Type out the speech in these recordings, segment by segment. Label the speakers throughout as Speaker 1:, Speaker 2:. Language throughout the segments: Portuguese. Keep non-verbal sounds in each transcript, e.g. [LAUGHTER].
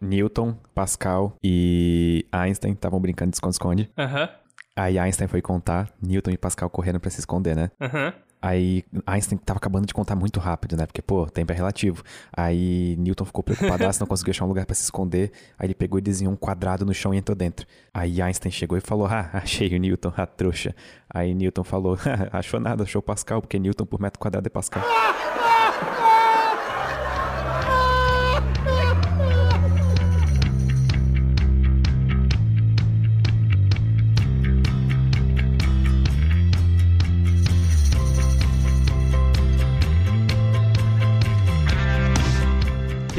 Speaker 1: Newton, Pascal e Einstein estavam brincando de esconde-esconde.
Speaker 2: Aham.
Speaker 1: Aí Einstein foi contar, Newton e Pascal correndo pra se esconder, né?
Speaker 2: Aham.
Speaker 1: Aí Einstein tava acabando de contar muito rápido, né? Porque, pô, tempo é relativo. Aí Newton ficou preocupadaço, não conseguiu achar um lugar pra se esconder. Aí ele pegou e desenhou um quadrado no chão e entrou dentro. Aí Einstein chegou e falou: Ah, achei o Newton, a trouxa. Aí Newton falou: [LAUGHS] Achou nada, achou Pascal, porque Newton por metro quadrado é Pascal.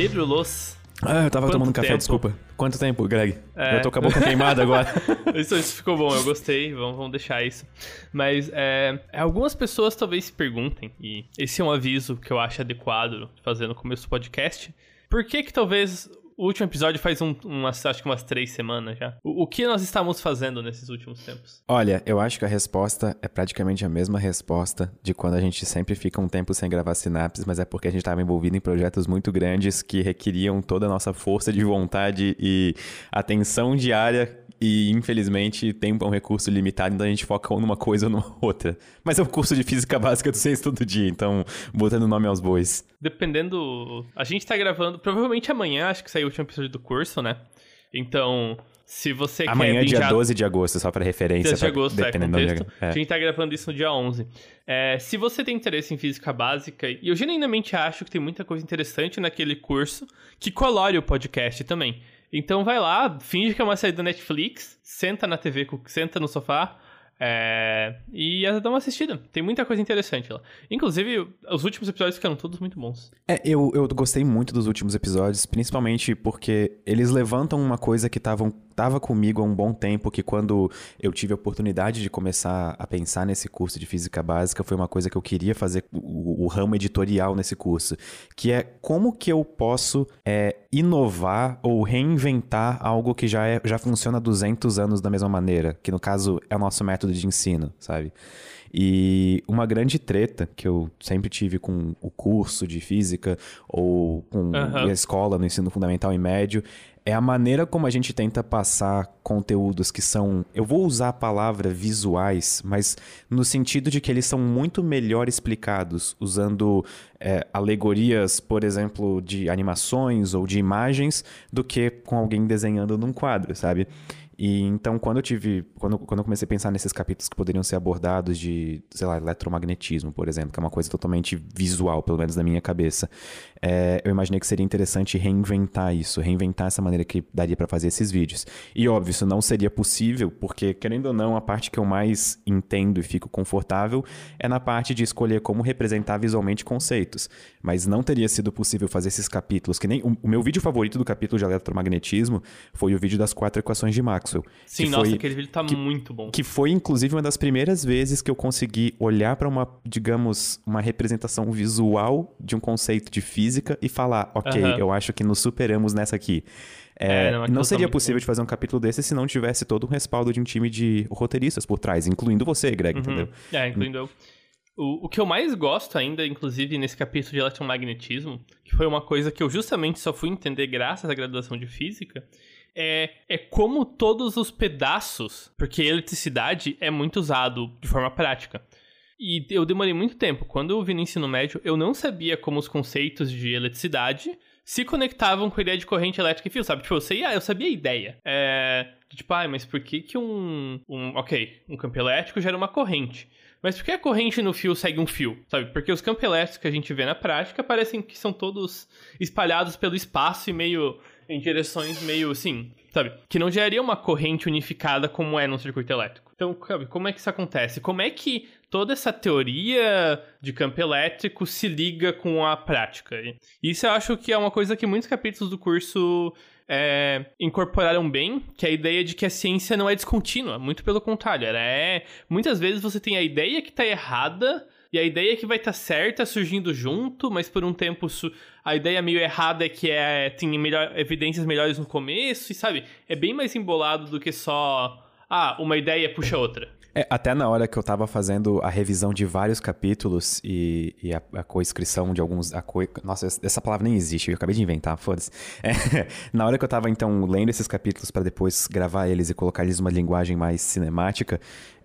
Speaker 2: Pedro Los.
Speaker 1: Ah, eu tava
Speaker 2: Quanto
Speaker 1: tomando café,
Speaker 2: tempo?
Speaker 1: desculpa. Quanto tempo, Greg?
Speaker 2: É.
Speaker 1: Eu tô com a boca queimada agora. [LAUGHS]
Speaker 2: Isso, isso ficou bom, eu gostei, vamos, vamos deixar isso. Mas é, algumas pessoas talvez se perguntem, e esse é um aviso que eu acho adequado fazer no começo do podcast. Por que que talvez o último episódio faz um, umas, acho que umas três semanas já? O, o que nós estamos fazendo nesses últimos tempos?
Speaker 1: Olha, eu acho que a resposta é praticamente a mesma resposta de quando a gente sempre fica um tempo sem gravar sinapses, mas é porque a gente estava envolvido em projetos muito grandes que requeriam toda a nossa força de vontade e atenção diária. E infelizmente, tempo é um recurso limitado, então a gente foca numa coisa ou numa outra. Mas é um curso de física básica do Ciência todo dia, então botando nome aos bois.
Speaker 2: Dependendo. A gente tá gravando, provavelmente amanhã, acho que saiu último episódio do curso, né? Então, se você
Speaker 1: Amanhã,
Speaker 2: quer.
Speaker 1: dia
Speaker 2: bingear-
Speaker 1: 12 de agosto, só pra referência.
Speaker 2: 10 de
Speaker 1: pra-
Speaker 2: agosto, é,
Speaker 1: dependendo
Speaker 2: contexto.
Speaker 1: é.
Speaker 2: A gente tá gravando isso no dia 11. É, se você tem interesse em física básica, e eu genuinamente acho que tem muita coisa interessante naquele curso, que colore o podcast também. Então vai lá, finge que é uma série da Netflix, senta na TV, senta no sofá, é, e dá uma assistida. Tem muita coisa interessante lá. Inclusive, os últimos episódios ficaram todos muito bons.
Speaker 1: É, eu, eu gostei muito dos últimos episódios, principalmente porque eles levantam uma coisa que tavam, tava comigo há um bom tempo, que quando eu tive a oportunidade de começar a pensar nesse curso de física básica, foi uma coisa que eu queria fazer o, o ramo editorial nesse curso, que é como que eu posso é, inovar ou reinventar algo que já, é, já funciona há 200 anos da mesma maneira, que no caso é o nosso método de ensino, sabe? E uma grande treta que eu sempre tive com o curso de física ou com
Speaker 2: Aham.
Speaker 1: a escola no ensino fundamental e médio é a maneira como a gente tenta passar conteúdos que são, eu vou usar a palavra visuais, mas no sentido de que eles são muito melhor explicados usando é, alegorias, por exemplo, de animações ou de imagens, do que com alguém desenhando num quadro, sabe? E então, quando eu tive. Quando, quando eu comecei a pensar nesses capítulos que poderiam ser abordados de, sei lá, eletromagnetismo, por exemplo, que é uma coisa totalmente visual, pelo menos na minha cabeça, é, eu imaginei que seria interessante reinventar isso, reinventar essa maneira que daria pra fazer esses vídeos. E óbvio, isso não seria possível, porque, querendo ou não, a parte que eu mais entendo e fico confortável é na parte de escolher como representar visualmente conceitos. Mas não teria sido possível fazer esses capítulos, que nem. O, o meu vídeo favorito do capítulo de eletromagnetismo foi o vídeo das quatro equações de Maxwell.
Speaker 2: Sim,
Speaker 1: que
Speaker 2: nossa,
Speaker 1: foi,
Speaker 2: aquele vídeo tá muito bom.
Speaker 1: que foi, inclusive, uma das primeiras vezes que eu consegui olhar para uma, digamos, uma representação visual de um conceito de física e falar, ok,
Speaker 2: Aham.
Speaker 1: eu acho que nos superamos nessa aqui. É,
Speaker 2: É, não,
Speaker 1: não,
Speaker 2: tá
Speaker 1: seria possível de fazer um capítulo desse se não tivesse todo um respaldo de um time de roteiristas por trás, incluindo você, Greg, entendeu?
Speaker 2: É, incluindo eu. O, o que eu mais gosto ainda, inclusive, nesse capítulo de eletromagnetismo, que foi uma coisa que eu justamente só fui entender graças à graduação de física, é, é como todos os pedaços, porque eletricidade é muito usado de forma prática. E eu demorei muito tempo. Quando eu vi no ensino médio, eu não sabia como os conceitos de eletricidade se conectavam com a ideia de corrente elétrica e fio, sabe? Tipo, eu, sei, eu sabia a ideia. É, tipo, ah, mas por que que um, um... Ok, um campo elétrico gera uma corrente. Mas por que a corrente no fio segue um fio, sabe? Porque os campos elétricos que a gente vê na prática parecem que são todos espalhados pelo espaço e meio em direções meio assim, sabe? Que não geraria uma corrente unificada como é no circuito elétrico. Então, sabe, como é que isso acontece? Como é que toda essa teoria de campo elétrico se liga com a prática? Isso eu acho que é uma coisa que muitos capítulos do curso é, incorporaram bem, que é a ideia de que a ciência não é descontínua, muito pelo contrário, ela é... Muitas vezes você tem a ideia que está errada e a ideia que vai estar certa surgindo junto, mas por um tempo a ideia meio errada é que é, tem melhor, evidências melhores no começo, e sabe? É bem mais embolado do que só. Ah, uma ideia puxa outra.
Speaker 1: É, até na hora que eu tava fazendo a revisão de vários capítulos e, e a, a coescrição de alguns. A co... Nossa, essa palavra nem existe, eu acabei de inventar, foda-se. [LAUGHS] É, na hora que eu tava, então, lendo esses capítulos para depois gravar eles e colocar eles numa linguagem mais cinemática,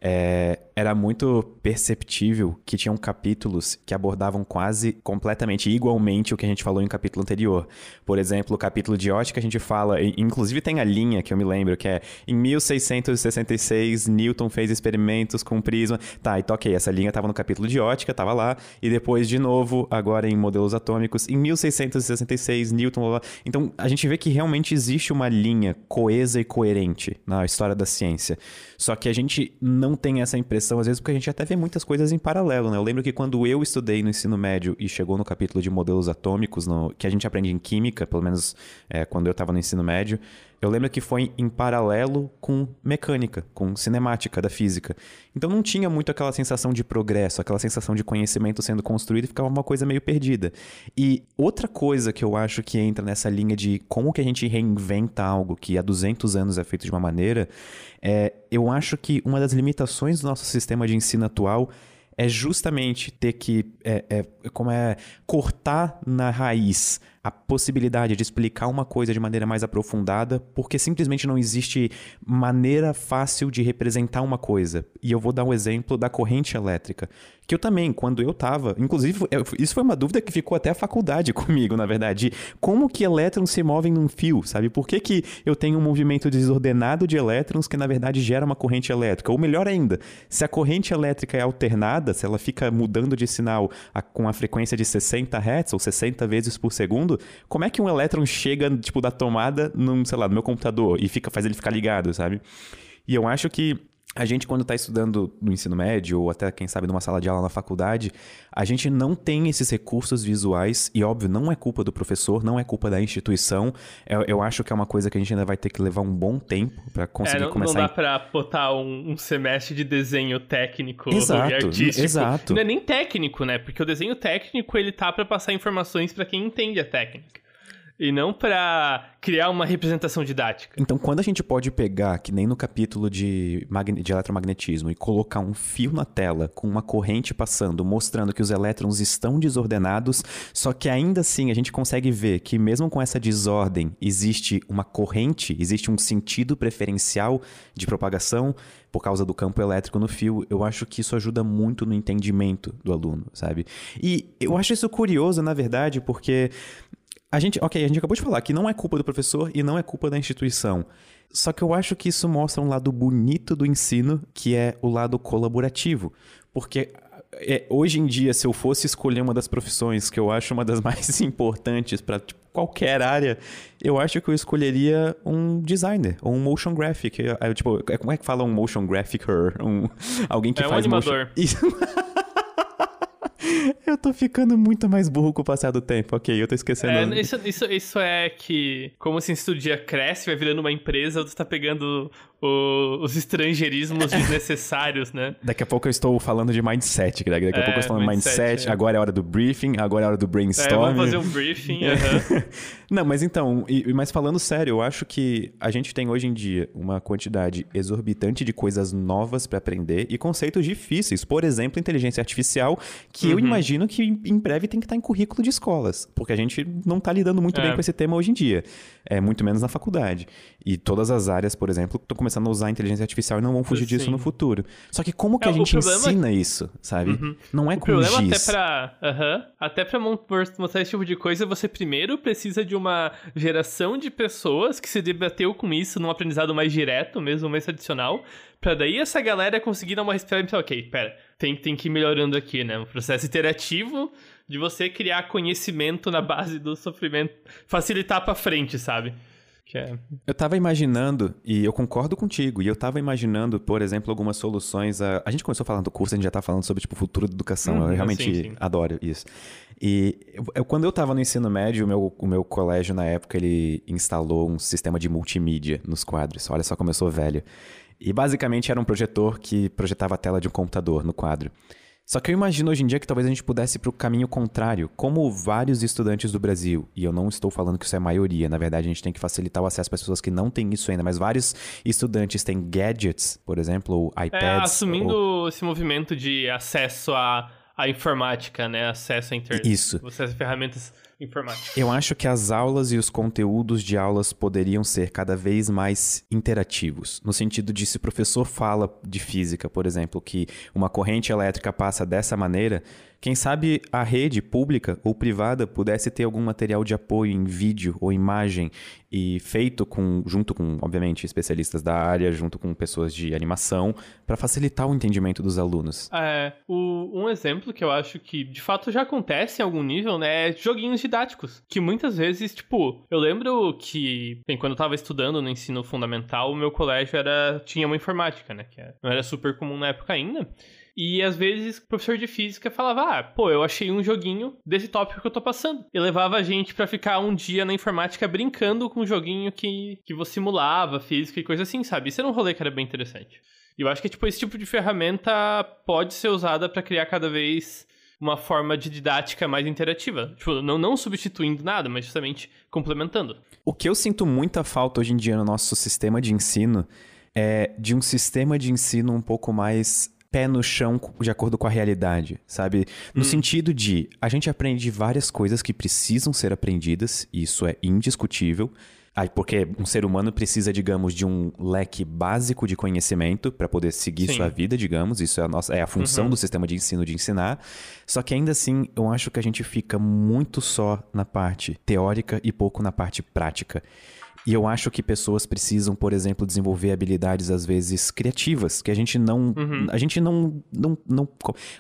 Speaker 1: é, era muito perceptível que tinham capítulos que abordavam quase completamente igualmente o que a gente falou em capítulo anterior. Por exemplo, o capítulo de ótica a gente fala, inclusive tem a linha que eu me lembro, que é em 1666 Newton fez experimentos com prisma. Tá, e toquei, essa linha estava no capítulo de ótica, estava lá, e depois de novo, agora em modelos atômicos, em 1666 Newton. Blá, blá. Então a gente vê que realmente existe uma linha coesa e coerente na história da ciência. Só que a gente não tem essa impressão, às vezes, porque a gente até vê muitas coisas em paralelo, né? Eu lembro que quando eu estudei no ensino médio e chegou no capítulo de modelos atômicos, no, que a gente aprende em química, pelo menos é, quando eu estava no ensino médio, eu lembro que foi em paralelo com mecânica, com cinemática da física. Então não tinha muito aquela sensação de progresso, aquela sensação de conhecimento sendo construído e ficava uma coisa meio perdida. E outra coisa que eu acho que entra nessa linha de como que a gente reinventa algo que há 200 anos é feito de uma maneira, é, eu acho que uma das limitações do nosso sistema de ensino atual é justamente ter que é, é, como é cortar na raiz a possibilidade de explicar uma coisa de maneira mais aprofundada, porque simplesmente não existe maneira fácil de representar uma coisa. E eu vou dar um exemplo da corrente elétrica, que eu também, quando eu estava, inclusive, isso foi uma dúvida que ficou até a faculdade [LAUGHS] comigo, na verdade, como que elétrons se movem num fio, sabe? Por que, que eu tenho um movimento desordenado de elétrons que, na verdade, gera uma corrente elétrica? Ou melhor ainda, se a corrente elétrica é alternada, se ela fica mudando de sinal a, com a frequência de 60 Hz ou 60 vezes por segundo, como é que um elétron chega, tipo, da tomada num, sei lá, no meu computador e fica, faz ele ficar ligado, sabe? E eu acho que a gente, quando está estudando no ensino médio, ou até, quem sabe, numa sala de aula na faculdade, a gente não tem esses recursos visuais, e óbvio, não é culpa do professor, não é culpa da instituição. Eu, eu acho que é uma coisa que a gente ainda vai ter que levar um bom tempo para conseguir
Speaker 2: é, não,
Speaker 1: começar.
Speaker 2: Não dá a... para botar um, um, semestre de desenho técnico
Speaker 1: exato,
Speaker 2: artístico.
Speaker 1: Exato.
Speaker 2: Não é nem técnico, né? Porque o desenho técnico ele tá para passar informações para quem entende a técnica e não para criar uma representação didática.
Speaker 1: Então, quando a gente pode pegar, que nem no capítulo de, de eletromagnetismo, e colocar um fio na tela com uma corrente passando, mostrando que os elétrons estão desordenados, só que ainda assim a gente consegue ver que mesmo com essa desordem existe uma corrente, existe um sentido preferencial de propagação por causa do campo elétrico no fio, eu acho que isso ajuda muito no entendimento do aluno, sabe? E eu acho isso curioso, na verdade, porque a gente, ok, a gente acabou de falar que não é culpa do professor e não é culpa da instituição. Só que eu acho que isso mostra um lado bonito do ensino, que é o lado colaborativo. Porque é, hoje em dia, se eu fosse escolher uma das profissões que eu acho uma das [LAUGHS] mais importantes para tipo, qualquer área, eu acho que eu escolheria um designer ou um motion graphic. Eu, tipo, é, como é que fala um motion graphicer? Um, [LAUGHS] alguém que
Speaker 2: é
Speaker 1: faz
Speaker 2: um animador. [LAUGHS]
Speaker 1: Motion... Eu tô ficando muito mais burro com o passar do tempo. Ok, eu tô esquecendo.
Speaker 2: É, isso, isso, isso é que, como assim, se o dia cresce, vai virando uma empresa, tu tá pegando o, os estrangeirismos desnecessários, né?
Speaker 1: Daqui a pouco eu estou falando de mindset, Greg. Daqui a é, pouco eu estou falando mindset, mindset é. agora é hora do briefing, agora é hora do brainstorming. É,
Speaker 2: vamos fazer um briefing, [LAUGHS] uhum.
Speaker 1: Não, mas então, e, mas falando sério, eu acho que a gente tem hoje em dia uma quantidade exorbitante de coisas novas para aprender e conceitos difíceis. Por exemplo, inteligência artificial, que uhum. eu imagino que em breve tem que estar em currículo de escolas, porque a gente não está lidando muito é. bem com esse tema hoje em dia. É muito menos na faculdade. E todas as áreas, por exemplo, estão começando a usar a inteligência artificial e não vão fugir Sim. disso no futuro. Só que como que é, a gente ensina isso, sabe? Uhum. Não é o com problema
Speaker 2: giz. até pra, uhum, até pra mostrar esse tipo de coisa, você primeiro precisa de uma geração de pessoas que se debateu com isso num aprendizado mais direto, mesmo mais tradicional, pra daí essa galera conseguir dar uma respirada e pensar, ok, pera, tem, tem que ir melhorando aqui, né? Um processo interativo de você criar conhecimento na base do sofrimento, facilitar para frente, sabe?
Speaker 1: É... Eu tava imaginando, e eu concordo contigo, e eu tava imaginando, por exemplo, algumas soluções. A, a gente começou falando do curso, a gente já tá falando sobre, tipo, o futuro da educação. Hum, eu realmente sim, sim. adoro isso. E eu, eu, quando eu tava no ensino médio, o meu, o meu colégio, na época, ele instalou um sistema de multimídia nos quadros. Olha só como eu sou velho. E basicamente era um projetor que projetava a tela de um computador no quadro. Só que eu imagino hoje em dia que talvez a gente pudesse ir para o caminho contrário. Como vários estudantes do Brasil, e eu não estou falando que isso é maioria, na verdade a gente tem que facilitar o acesso para pessoas que não têm isso ainda, mas vários estudantes têm gadgets, por exemplo, ou é, iPads. É,
Speaker 2: assumindo
Speaker 1: ou...
Speaker 2: esse movimento de acesso à, à informática, né? Acesso à internet.
Speaker 1: Isso.
Speaker 2: Acesso a ferramentas informática.
Speaker 1: Eu acho que as aulas e os conteúdos de aulas poderiam ser cada vez mais interativos. No sentido de se o professor fala de física, por exemplo, que uma corrente elétrica passa dessa maneira, quem sabe a rede pública ou privada pudesse ter algum material de apoio em vídeo ou imagem e feito com, junto com, obviamente, especialistas da área, junto com pessoas de animação, para facilitar o entendimento dos alunos.
Speaker 2: É, o, um exemplo que eu acho que de fato já acontece em algum nível, né, é joguinhos didáticos. Que muitas vezes, tipo, eu lembro que, bem, quando eu tava estudando no ensino fundamental, o meu colégio era tinha uma informática, né, que não era super comum na época ainda. E às vezes o professor de física falava: Ah, pô, eu achei um joguinho desse tópico que eu tô passando. E levava a gente para ficar um dia na informática brincando com um joguinho que, que você simulava física e coisa assim, sabe? Isso era um rolê que era bem interessante. E eu acho que, tipo, esse tipo de ferramenta pode ser usada para criar cada vez uma forma de didática mais interativa. Tipo, não, não substituindo nada, mas justamente complementando.
Speaker 1: O que eu sinto muita falta hoje em dia no nosso sistema de ensino é de um sistema de ensino um pouco mais pé no chão de acordo com a realidade, sabe? No hum. sentido de a gente aprende várias coisas que precisam ser aprendidas, e isso é indiscutível. Aí, porque um ser humano precisa, digamos, de um leque básico de conhecimento para poder seguir Sim. sua vida, digamos. Isso é a, nossa, é a função uhum. do sistema de ensino de ensinar. Só que ainda assim, eu acho que a gente fica muito só na parte teórica e pouco na parte prática. E eu acho que pessoas precisam, por exemplo, desenvolver habilidades às vezes criativas, que a gente não, uhum. a gente não, não, não,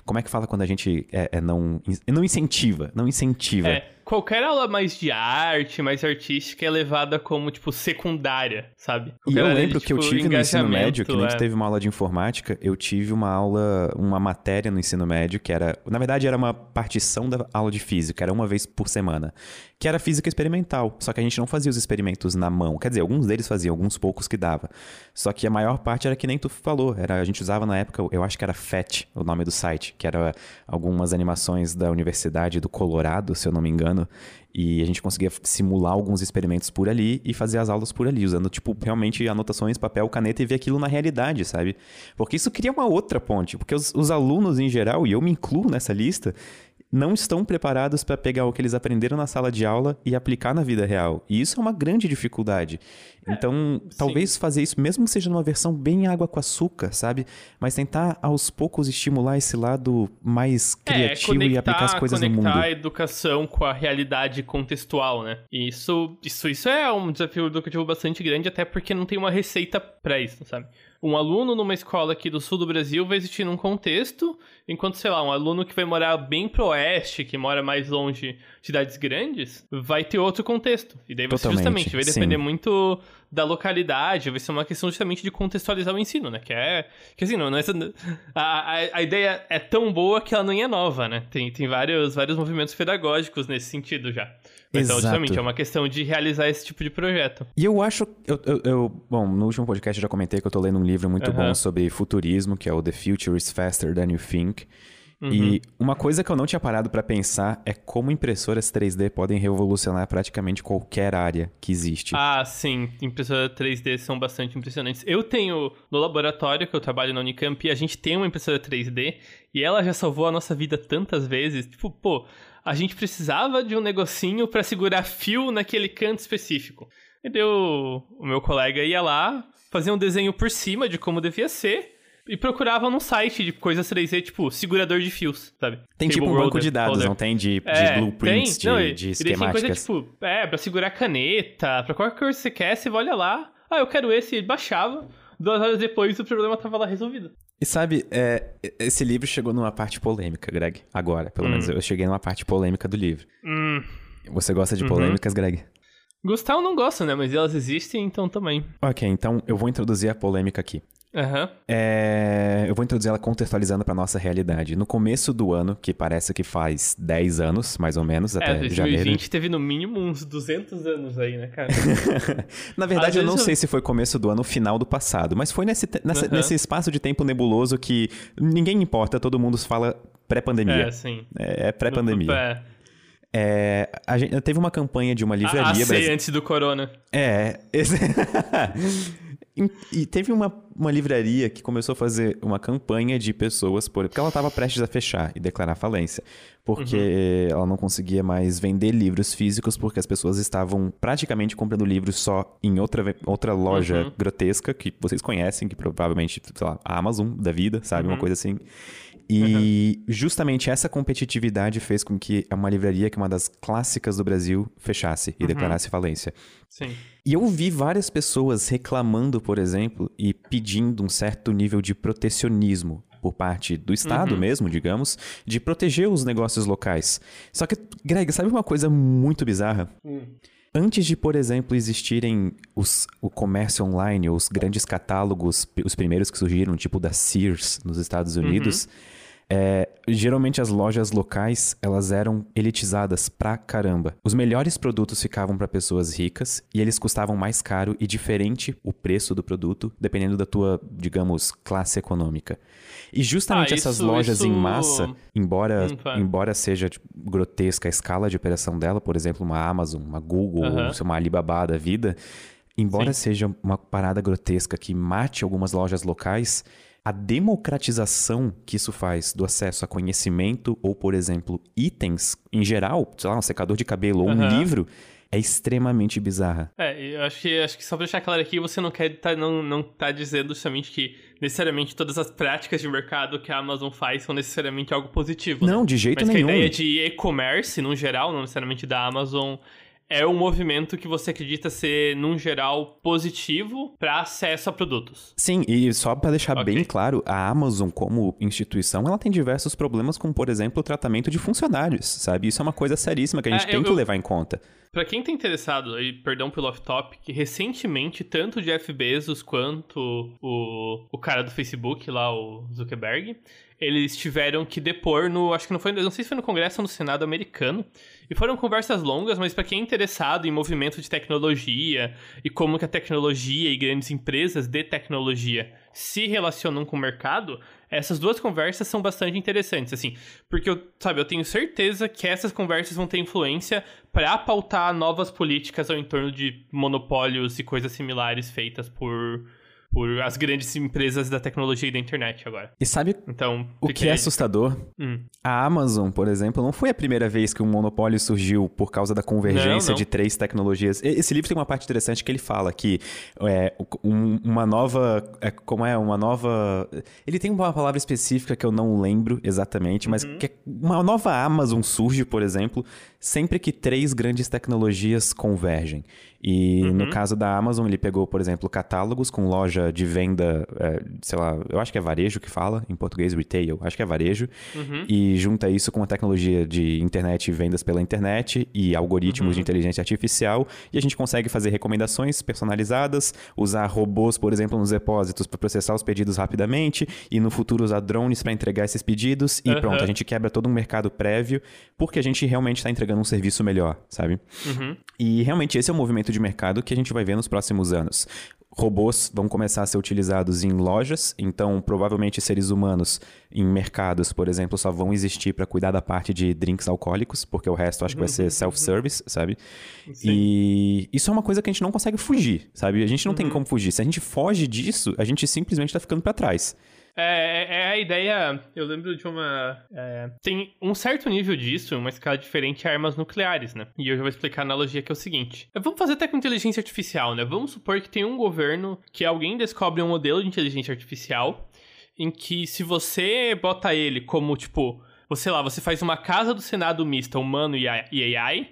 Speaker 1: como é que fala quando a gente é, é não, não incentiva, não incentiva.
Speaker 2: É qualquer aula mais de arte, mais artística, é levada como, tipo, secundária, sabe?
Speaker 1: Qualquer e eu lembro de, que tipo, eu tive no ensino médio, que nem é. teve uma aula de informática, eu tive uma aula, uma matéria no ensino médio, que era, na verdade, era uma partição da aula de física, era uma vez por semana, que era física experimental, só que a gente não fazia os experimentos na mão, quer dizer, alguns deles faziam, alguns poucos que dava, só que a maior parte era que nem tu falou, era, a gente usava na época, eu acho que era FET, o nome do site, que era algumas animações da Universidade do Colorado, se eu não me engano, ano. E a gente conseguia simular alguns experimentos por ali e fazer as aulas por ali, usando, tipo, realmente anotações, papel, caneta e ver aquilo na realidade, sabe? Porque isso cria uma outra ponte. Porque os, os alunos em geral, e eu me incluo nessa lista, não estão preparados para pegar o que eles aprenderam na sala de aula e aplicar na vida real. E isso é uma grande dificuldade. É, então, talvez fazer isso, mesmo que seja numa versão bem água com açúcar, sabe? Mas tentar aos poucos estimular esse lado mais é, criativo é, conectar, e aplicar as coisas no mundo.
Speaker 2: Conectar a educação com a realidade contextual, né? E isso, isso, isso é um desafio educativo bastante grande, até porque não tem uma receita para isso, sabe? um aluno numa escola aqui do sul do Brasil vai existir num contexto, enquanto, sei lá, um aluno que vai morar bem pro oeste, que mora mais longe de cidades grandes, vai ter outro contexto. E daí você justamente vai depender sim. muito da localidade, vai ser uma questão justamente de contextualizar o ensino, né? Que é. Que assim, não, não é, a, a, a ideia é tão boa que ela não é nova, né? Tem, tem vários, vários movimentos pedagógicos nesse sentido já. Então, justamente, é uma questão de realizar esse tipo de projeto.
Speaker 1: E eu acho. Eu, eu, eu, bom, no último podcast eu já comentei que eu tô lendo um livro muito bom sobre futurismo, que é o The Future is Faster Than You Think. Uhum. E uma coisa que eu não tinha parado para pensar é como impressoras 3D podem revolucionar praticamente qualquer área que existe.
Speaker 2: Ah, sim. Impressoras 3D são bastante impressionantes. Eu tenho no laboratório que eu trabalho na Unicamp, a gente tem uma impressora 3D e ela já salvou a nossa vida tantas vezes. Tipo, pô, a gente precisava de um negocinho para segurar fio naquele canto específico. E deu o meu colega ia lá, fazia um desenho por cima de como devia ser e procurava num site de coisas 3D, tipo, segurador de fios, sabe?
Speaker 1: Tem tipo um banco de dados, holder. não tem de, de é, blueprints, tem, de, não, de esquemáticas. Tem coisa, tipo,
Speaker 2: é, pra segurar caneta, pra qualquer coisa que você quer, você olha lá, ah, eu quero esse, ele baixava, duas horas depois o problema tava lá resolvido.
Speaker 1: E sabe, é, esse livro chegou numa parte polêmica, Greg. Agora, pelo hum. menos eu cheguei numa parte polêmica do livro.
Speaker 2: Hum.
Speaker 1: Você gosta de uhum. polêmicas, uhum. Greg?
Speaker 2: Gostar eu não gosto, né? Mas elas existem, então também.
Speaker 1: Ok, então eu vou introduzir a polêmica aqui.
Speaker 2: Uhum.
Speaker 1: É, eu vou introduzir ela contextualizando para nossa realidade. No começo do ano, que parece que faz 10 anos, mais ou menos, até é, 2020 janeiro.
Speaker 2: teve no mínimo uns 200 anos aí, né, cara? [LAUGHS]
Speaker 1: Na verdade, Às eu não eu... sei se foi começo do ano ou final do passado, mas foi nesse, nessa, uhum. nesse espaço de tempo nebuloso que ninguém importa, todo mundo fala pré-pandemia.
Speaker 2: É, sim.
Speaker 1: É, é pré-pandemia.
Speaker 2: É.
Speaker 1: É, a gente teve uma campanha de uma livraria.
Speaker 2: A, a C
Speaker 1: brasi-
Speaker 2: antes do corona.
Speaker 1: É. esse- [LAUGHS] [LAUGHS] e teve uma, uma livraria que começou a fazer uma campanha de pessoas, por, porque ela estava prestes a fechar e declarar falência. Porque ela não conseguia mais vender livros físicos, porque as pessoas estavam praticamente comprando livros só em outra, outra loja
Speaker 2: Uhum.
Speaker 1: grotesca, que vocês conhecem, que provavelmente, sei lá, a Amazon da vida, sabe? Uma
Speaker 2: Uhum.
Speaker 1: coisa assim. E justamente essa competitividade fez com que uma livraria, que é uma das clássicas do Brasil, fechasse e
Speaker 2: Uhum.
Speaker 1: declarasse falência.
Speaker 2: Sim.
Speaker 1: E eu vi várias pessoas reclamando, por exemplo, e pedindo um certo nível de protecionismo por parte do Estado
Speaker 2: Uhum.
Speaker 1: mesmo, digamos, de proteger os negócios locais. Só que, Greg, sabe uma coisa muito bizarra? Antes de, por exemplo, existirem os, o comércio online, os grandes catálogos, os primeiros que surgiram, tipo da Sears nos Estados Unidos, é, geralmente as lojas locais elas eram elitizadas pra caramba. Os melhores produtos ficavam pra pessoas ricas e eles custavam mais caro e diferente o preço do produto, dependendo da tua, digamos, classe econômica. E justamente
Speaker 2: Ah,
Speaker 1: essas
Speaker 2: isso-
Speaker 1: lojas em
Speaker 2: isso-
Speaker 1: massa, embora,
Speaker 2: Hum, fala.
Speaker 1: embora seja tipo, grotesca a escala de operação dela, por exemplo, uma Amazon, uma Google, sei, uma Alibaba da vida, embora seja uma parada grotesca que mate algumas lojas locais, a democratização que isso faz do acesso a conhecimento ou, por exemplo, itens em geral, sei lá, um secador de cabelo ou um
Speaker 2: Aham.
Speaker 1: livro, é extremamente bizarra.
Speaker 2: É, eu acho que, acho que só pra deixar claro aqui, você não quer tá, não, não tá dizendo justamente que necessariamente todas as práticas de mercado que a Amazon faz são necessariamente algo positivo. né?
Speaker 1: Não, de jeito
Speaker 2: Mas
Speaker 1: nenhum.
Speaker 2: a ideia de e-commerce, no geral, não necessariamente da Amazon, é um movimento que você acredita ser, num geral, positivo para acesso a produtos.
Speaker 1: Sim, e só pra deixar
Speaker 2: Ok.
Speaker 1: bem claro, a Amazon como instituição, ela tem diversos problemas com, por exemplo, o tratamento de funcionários, sabe? Isso é uma coisa seríssima que a gente
Speaker 2: É,
Speaker 1: tem
Speaker 2: eu-
Speaker 1: que
Speaker 2: eu-
Speaker 1: levar em conta.
Speaker 2: Pra quem tá interessado, e perdão pelo off-topic, recentemente, tanto o Jeff Bezos quanto o, o cara do Facebook, lá, o Zuckerberg, eles tiveram que depor no. Acho que não foi. Não sei se foi no Congresso ou no Senado americano. E foram conversas longas, mas pra quem é interessado em movimento de tecnologia e como que a tecnologia e grandes empresas de tecnologia se relacionam com o mercado, essas duas conversas são bastante interessantes, assim, porque eu, sabe, eu tenho certeza que essas conversas vão ter influência para pautar novas políticas ao entorno de monopólios e coisas similares feitas por por as grandes empresas da tecnologia e da internet agora.
Speaker 1: E sabe
Speaker 2: Então,
Speaker 1: o que é assustador?
Speaker 2: Hum.
Speaker 1: A Amazon, por exemplo, não foi a primeira vez que um monopólio surgiu por causa da convergência
Speaker 2: Não, não.
Speaker 1: de três tecnologias. Esse livro tem uma parte interessante que ele fala que é, um- uma nova. é, como é? Uma nova. Ele tem uma palavra específica que eu não lembro exatamente, mas
Speaker 2: Uhum.
Speaker 1: que é- uma nova Amazon surge, por exemplo, sempre que três grandes tecnologias convergem. E
Speaker 2: Uhum.
Speaker 1: no caso da Amazon, ele pegou, por exemplo, catálogos com loja de venda, é, sei lá, eu acho que é varejo que fala, em português retail, acho que é varejo,
Speaker 2: Uhum.
Speaker 1: e junta isso com a tecnologia de internet e vendas pela internet e algoritmos
Speaker 2: Uhum.
Speaker 1: de inteligência artificial, e a gente consegue fazer recomendações personalizadas, usar robôs, por exemplo, nos depósitos para processar os pedidos rapidamente, e no futuro usar drones para entregar esses pedidos, e pronto, a gente quebra todo um mercado prévio, porque a gente realmente está entregando um serviço melhor, sabe?
Speaker 2: Uhum.
Speaker 1: E realmente esse é o movimento de mercado que a gente vai ver nos próximos anos. Robôs vão começar a ser utilizados em lojas, então provavelmente seres humanos em mercados, por exemplo, só vão existir para cuidar da parte de drinks alcoólicos, porque o resto acho que vai ser self-service, sabe?
Speaker 2: Sim.
Speaker 1: E isso é uma coisa que a gente não consegue fugir, sabe? A gente não tem
Speaker 2: Uhum.
Speaker 1: como fugir. Se a gente foge disso, a gente simplesmente tá ficando para trás.
Speaker 2: É, é- é a ideia. Eu lembro de uma. é, tem um certo nível disso, uma escala diferente a armas nucleares, né? E eu já vou explicar a analogia que é o seguinte: É, vamos fazer até com inteligência artificial, né? Vamos supor que tem um governo que alguém descobre um modelo de inteligência artificial em que se você bota ele como, tipo, você lá, você faz uma casa do Senado mista humano e AI,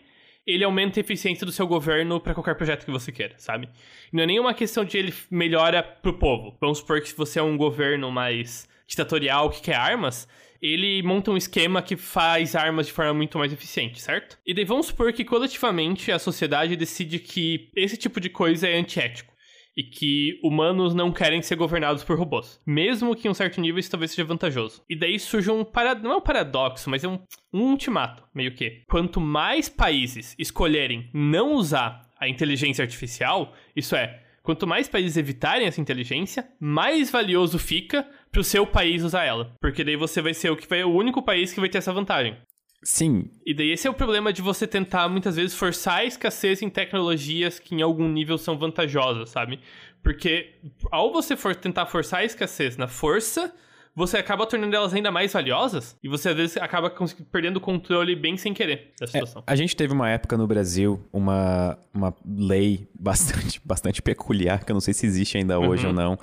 Speaker 2: ele aumenta a eficiência do seu governo pra qualquer projeto que você queira, sabe? Não é nenhuma questão de ele melhora pro povo. Vamos supor que se você é um governo mais ditatorial que quer armas, ele monta um esquema que faz armas de forma muito mais eficiente, certo? E daí vamos supor que coletivamente a sociedade decide que esse tipo de coisa é antiético. E que humanos não querem ser governados por robôs. Mesmo que em um certo nível isso talvez seja vantajoso. E daí surge um para... não é um paradoxo, mas é um, um ultimato, meio que. Quanto mais países escolherem não usar a inteligência artificial, isso é, Quanto mais países evitarem essa inteligência, mais valioso fica pro seu país usar ela. Porque daí você vai ser o que vai o único país que vai ter essa vantagem.
Speaker 1: Sim.
Speaker 2: E daí esse é o problema de você tentar muitas vezes forçar a escassez em tecnologias que em algum nível são vantajosas, sabe? Porque ao você for tentar forçar a escassez na força, você acaba tornando elas ainda mais valiosas e você às vezes acaba perdendo o controle bem sem querer da é, situação.
Speaker 1: É, a gente teve uma época no Brasil, uma, uma lei [LAUGHS] bastante, bastante peculiar, que eu não sei se existe ainda hoje uhum. ou não,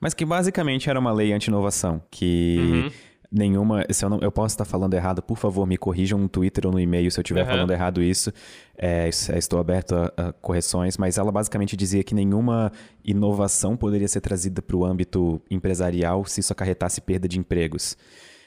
Speaker 1: mas que basicamente era uma lei anti-inovação, que... Uhum nenhuma. Se eu, não, eu posso estar falando errado, por favor, me corrijam no Twitter ou no e-mail se eu estiver uhum. falando errado isso. É, é, estou aberto a, a, correções, mas ela basicamente dizia que nenhuma inovação poderia ser trazida para o âmbito empresarial se isso acarretasse perda de empregos.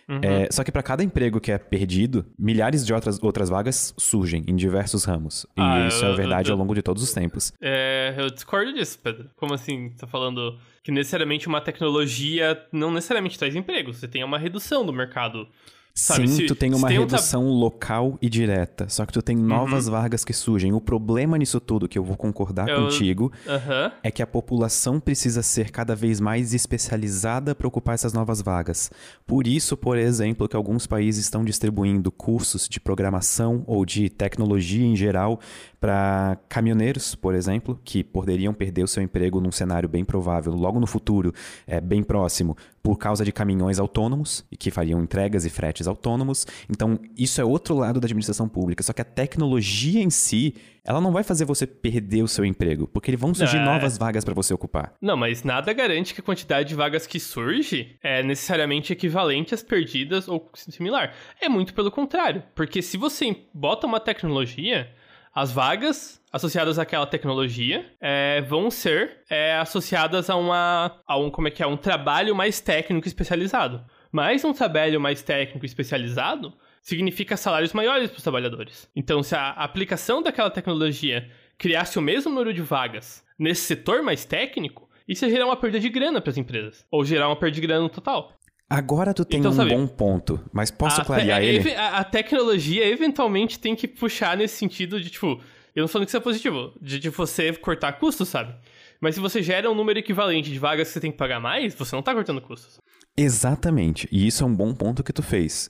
Speaker 1: Uhum. É, só que para cada emprego que é perdido, milhares de outras, outras vagas surgem em diversos ramos. E ah, isso é eu, é verdade eu, eu, ao longo de todos os tempos.
Speaker 2: É, eu discordo disso, Pedro. Como assim? Você tá falando que necessariamente uma tecnologia não necessariamente traz emprego. Você tem uma redução do mercado
Speaker 1: Sabe, Sim, se, tu tem uma tem redução um... local e direta, só que tu tem novas uhum. vagas que surgem. O problema nisso tudo, que eu vou concordar eu... contigo, uhum. é que a população precisa ser cada vez mais especializada para ocupar essas novas vagas. Por isso, por exemplo, que alguns países estão distribuindo cursos de programação ou de tecnologia em geral para caminhoneiros, por exemplo, que poderiam perder o seu emprego num cenário bem provável logo no futuro, é, bem próximo, por causa de caminhões autônomos e que fariam entregas e fretes autônomos. Então, isso é outro lado da administração pública. Só que a tecnologia em si, ela não vai fazer você perder o seu emprego, porque vão surgir é... novas vagas para você ocupar.
Speaker 2: Não, mas nada garante que a quantidade de vagas que surge é necessariamente equivalente às perdidas ou similar. É muito pelo contrário, porque se você bota uma tecnologia as vagas associadas àquela tecnologia é, vão ser é, associadas a uma a um como é que é um trabalho mais técnico especializado. Mas um trabalho mais técnico especializado significa salários maiores para os trabalhadores. Então, se a aplicação daquela tecnologia criasse o mesmo número de vagas nesse setor mais técnico, isso ia gerar uma perda de grana para as empresas, ou gerar uma perda de grana no total.
Speaker 1: Agora tu tem então, um sabe, bom ponto, mas posso a clarear te ele?
Speaker 2: A, a, tecnologia eventualmente tem que puxar nesse sentido de, tipo, eu não falando que isso é positivo, de, de você cortar custos, sabe? Mas se você gera um número equivalente de vagas que você tem que pagar mais, você não tá cortando custos.
Speaker 1: Exatamente, e isso é um bom ponto que tu fez.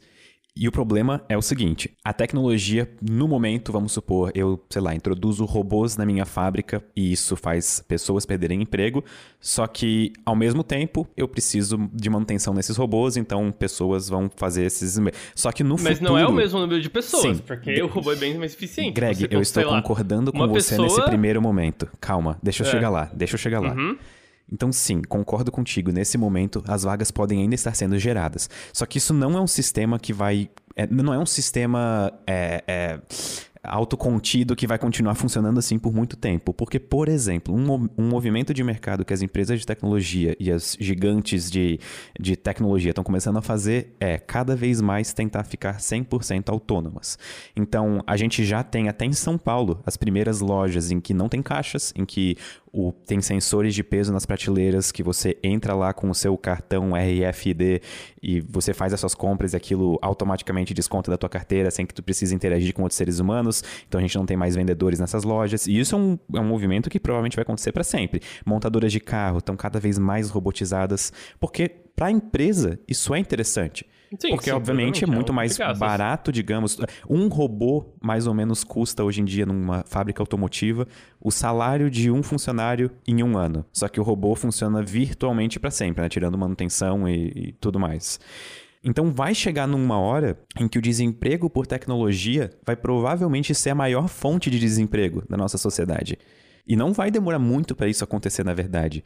Speaker 1: E o problema é o seguinte: a tecnologia, no momento, vamos supor, eu, sei lá, introduzo robôs na minha fábrica e isso faz pessoas perderem emprego, só que, ao mesmo tempo, eu preciso de manutenção nesses robôs, então pessoas vão fazer esses. Só que no
Speaker 2: Mas
Speaker 1: futuro.
Speaker 2: não é o mesmo número de pessoas, Sim. porque o robô é bem mais eficiente.
Speaker 1: Greg, você, eu estou concordando com você pessoa... nesse primeiro momento. Calma, deixa eu é. chegar lá, deixa eu chegar lá. Uhum. Então, sim, concordo contigo. Nesse momento, as vagas podem ainda estar sendo geradas. Só que isso não é um sistema que vai. É, não é um sistema. É, é, autocontido que vai continuar funcionando assim por muito tempo. Porque, por exemplo, um, um movimento de mercado que as empresas de tecnologia e as gigantes de, de tecnologia estão começando a fazer é cada vez mais tentar ficar 100% autônomas. Então, a gente já tem até em São Paulo as primeiras lojas em que não tem caixas, em que o, tem sensores de peso nas prateleiras que você entra lá com o seu cartão RFID e você faz as suas compras e aquilo automaticamente desconta da tua carteira sem que tu precise interagir com outros seres humanos. Então a gente não tem mais vendedores nessas lojas. E isso é um, é um movimento que provavelmente vai acontecer para sempre. Montadoras de carro estão cada vez mais robotizadas, porque para a empresa isso é interessante. Sim, Porque, sim, obviamente, é muito é mais barato, digamos. Um robô, mais ou menos, custa hoje em dia, numa fábrica automotiva, o salário de um funcionário em um ano. Só que o robô funciona virtualmente para sempre, né? Tirando manutenção e, e tudo mais. Então vai chegar numa hora em que o desemprego por tecnologia vai provavelmente ser a maior fonte de desemprego da nossa sociedade. E não vai demorar muito para isso acontecer, na verdade.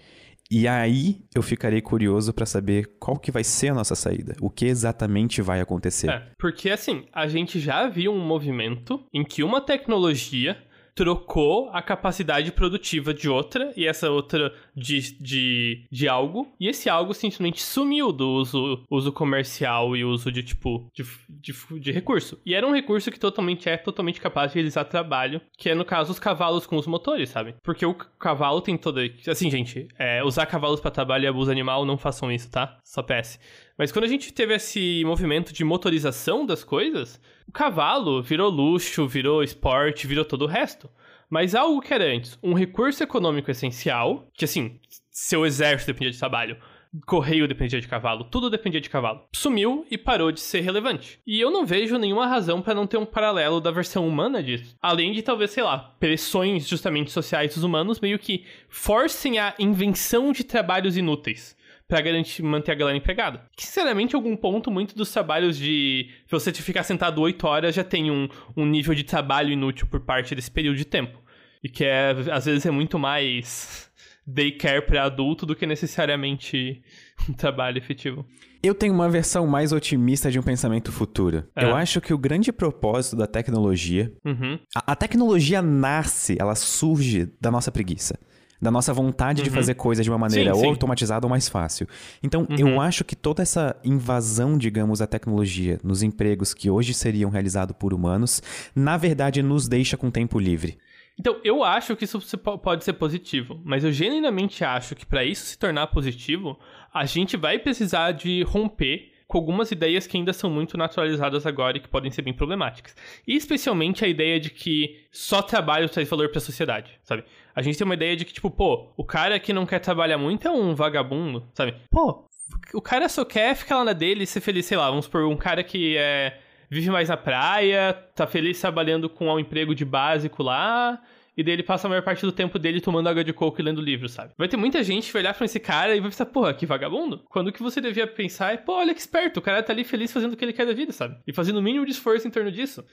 Speaker 1: E aí eu ficarei curioso para saber qual que vai ser a nossa saída, o que exatamente vai acontecer. É,
Speaker 2: porque assim, a gente já viu um movimento em que uma tecnologia trocou a capacidade produtiva de outra e essa outra de, de, de algo, e esse algo simplesmente sumiu do uso, uso comercial e uso de tipo de, de, de recurso. E era um recurso que totalmente é totalmente capaz de realizar trabalho, que é no caso os cavalos com os motores, sabe? Porque o cavalo tem toda. Assim, gente, é, usar cavalos para trabalho e abuso animal, não façam isso, tá? Só PS. Mas quando a gente teve esse movimento de motorização das coisas, o cavalo virou luxo, virou esporte, virou todo o resto. Mas algo que era antes um recurso econômico essencial, que assim, seu exército dependia de trabalho, correio dependia de cavalo, tudo dependia de cavalo. Sumiu e parou de ser relevante. E eu não vejo nenhuma razão para não ter um paralelo da versão humana disso. Além de talvez, sei lá, pressões justamente sociais dos humanos meio que forcem a invenção de trabalhos inúteis para garantir manter a galera empregada. Que, sinceramente, em algum ponto, muito dos trabalhos de você ficar sentado 8 horas já tem um, um nível de trabalho inútil por parte desse período de tempo. E que é, às vezes é muito mais daycare para adulto do que necessariamente um trabalho efetivo.
Speaker 1: Eu tenho uma versão mais otimista de um pensamento futuro. É. Eu acho que o grande propósito da tecnologia.
Speaker 2: Uhum.
Speaker 1: A, a, tecnologia nasce, ela surge da nossa preguiça. Da nossa vontade uhum. de fazer coisas de uma maneira sim, ou sim. automatizada ou mais fácil. Então, uhum. eu acho que toda essa invasão, digamos, da tecnologia nos empregos que hoje seriam realizados por humanos, na verdade, nos deixa com tempo livre.
Speaker 2: Então, eu acho que isso pode ser positivo, mas eu genuinamente acho que para isso se tornar positivo, a gente vai precisar de romper com algumas ideias que ainda são muito naturalizadas agora e que podem ser bem problemáticas. E especialmente a ideia de que só trabalho traz valor para a sociedade, sabe? A gente tem uma ideia de que, tipo, pô, o cara que não quer trabalhar muito é um vagabundo, sabe? Pô, o cara só quer ficar lá na dele e ser feliz, sei lá, vamos supor, um cara que é vive mais na praia, tá feliz trabalhando com um emprego de básico lá, e daí ele passa a maior parte do tempo dele tomando água de coco e lendo livro, sabe? Vai ter muita gente que vai olhar pra esse cara e vai pensar, porra, que vagabundo. Quando o que você devia pensar é, pô, olha que esperto, o cara tá ali feliz fazendo o que ele quer da vida, sabe? E fazendo o mínimo de esforço em torno disso.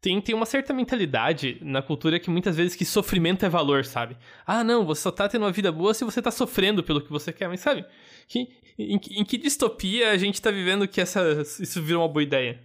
Speaker 2: Tem, tem uma certa mentalidade na cultura que muitas vezes que sofrimento é valor, sabe? Ah, não, você só tá tendo uma vida boa se você tá sofrendo pelo que você quer, mas sabe? Que, em, em que distopia a gente tá vivendo que essa, isso virou uma boa ideia?